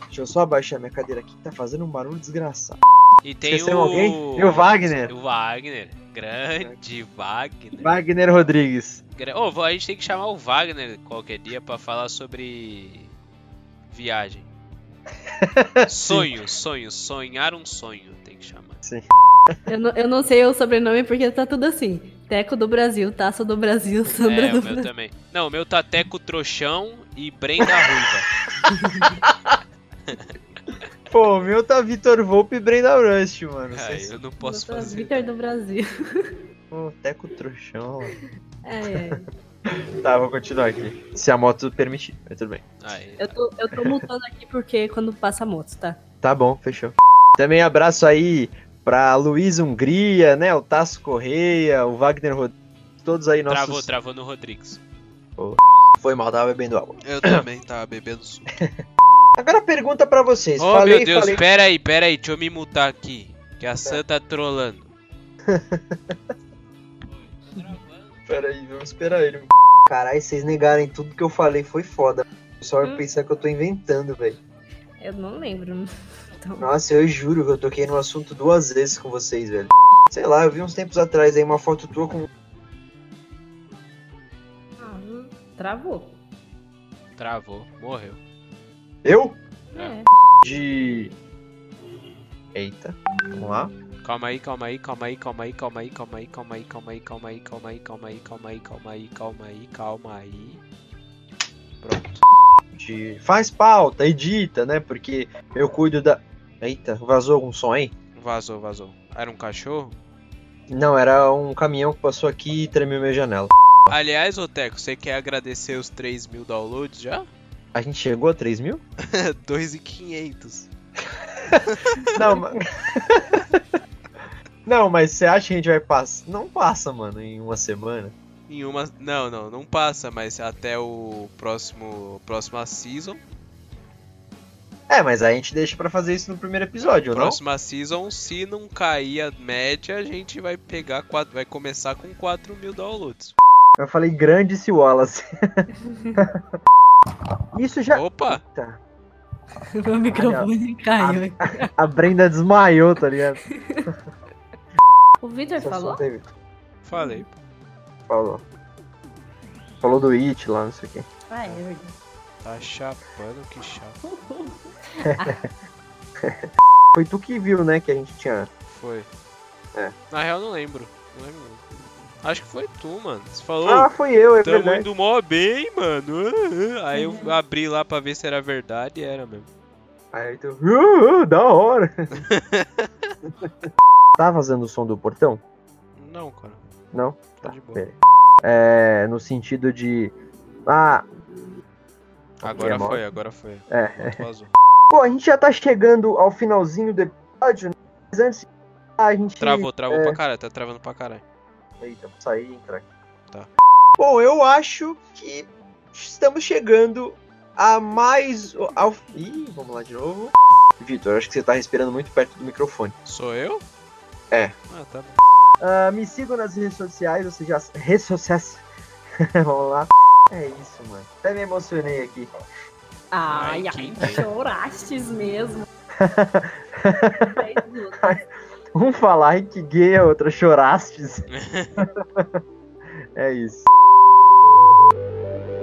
Deixa eu só abaixar minha cadeira aqui, que tá fazendo um barulho desgraçado. E tem Esqueceu o... alguém? E o Wagner? O Wagner, grande Wagner. Wagner Rodrigues. Ô, a gente tem que chamar o Wagner qualquer dia pra falar sobre viagem. sonho, sonho, sonhar um sonho, tem que chamar. Eu não, eu não sei o sobrenome porque tá tudo assim. Teco do Brasil, Taça do Brasil, Sandra É, do o meu Brasil. também. Não, o meu tá Teco Trouxão e Brenda Ruiva. Pô, o meu tá Vitor Volpe e Brenda Rust, mano. Vocês- eu não posso Doutor fazer. Vitor do Brasil. Pô, teco trouxão. É, é. Tá, vou continuar aqui. Se a moto permitir, mas tudo bem. Ai, Eu tô, eu tô mutando aqui porque quando passa moto, tá? Tá bom, fechou. Também abraço aí pra Luiz Hungria, né? O Tasso Correia, o Wagner Rodrigues. Todos aí nossos. travou, travou no Rodrigues. Foi mal, tava bebendo água. Eu também tava bebendo suco. Agora pergunta pra vocês. Oh falei, meu Deus, falei. pera aí, pera aí, deixa eu me mutar aqui. Que a Sam tá trolando. Pera aí, vamos esperar ele. Caralho, vocês negarem tudo que eu falei foi foda. Só Hum. pensar que eu tô inventando, velho. Eu não lembro. Então, Nossa, eu juro que eu toquei no assunto duas vezes com vocês, velho. Sei lá, eu vi uns tempos atrás aí uma foto tua com. ah, travou. Travou, morreu. Eu? É. De. Eita, vamos lá. Calma aí, calma aí, calma aí, calma aí, calma aí, calma aí, calma aí, calma aí, calma aí, calma aí, calma aí, calma aí, calma aí, calma aí, calma aí. Pronto. De. Faz pauta, edita, né? Porque eu cuido da. Eita, vazou algum som aí? Vazou, vazou. Era um cachorro? Não, era um caminhão que passou aqui e tremeu minha janela. Aliás, Oteco, você quer agradecer os 3 mil downloads já? A gente chegou a 3 mil? 2,500. Não, mas. Não, mas você acha que a gente vai passar? Não passa, mano, em uma semana. Em uma. Não, não, não passa, mas até o próximo. Próxima season. É, mas aí a gente deixa pra fazer isso no primeiro episódio, ou não? Próxima season, se não cair a média, a gente vai pegar. Quatro, vai começar com 4 mil downloads. Eu falei grande se Wallace. Isso já. Opa! Tá. Meu microfone caiu. A Brenda desmaiou, tá ligado? O Vitor Esse falou? Falei. Falou. Falou do It lá, não sei o quê. Ah, é verdade. Tá chapando, que chato. Foi tu que viu, né, que a gente tinha. Foi. É. Na real, não lembro. Não lembro. Acho que foi tu, mano. Você falou, Ah, foi eu, é tamo verdade. indo mó bem, mano. Ah, ah. Aí eu abri lá pra ver se era verdade e era mesmo. Aí tu, uh, uh, da hora. tá vazando o som do portão? Não, cara. Não? Tá Tá, de boa. É, no sentido de. Ah, Agora foi, agora foi. é. Bom, a gente já tá chegando ao finalzinho do episódio, né? mas antes a gente. Travou, travou é, pra caralho, tá travando pra caralho. Eita, vou sair e entrar aqui. Tá. Bom, eu acho que estamos chegando a mais. Ao... Ih, vamos lá de novo. Vitor, acho que você tá respirando muito perto do microfone. Sou eu? É. Ah, tá bom. Ah, me sigam nas redes sociais, ou seja, as redes sociais. vamos lá. É isso, mano. Até me emocionei aqui. Ai, Ai, ai, chorastes mesmo. Um falar que gay, a outra chorastes. é isso.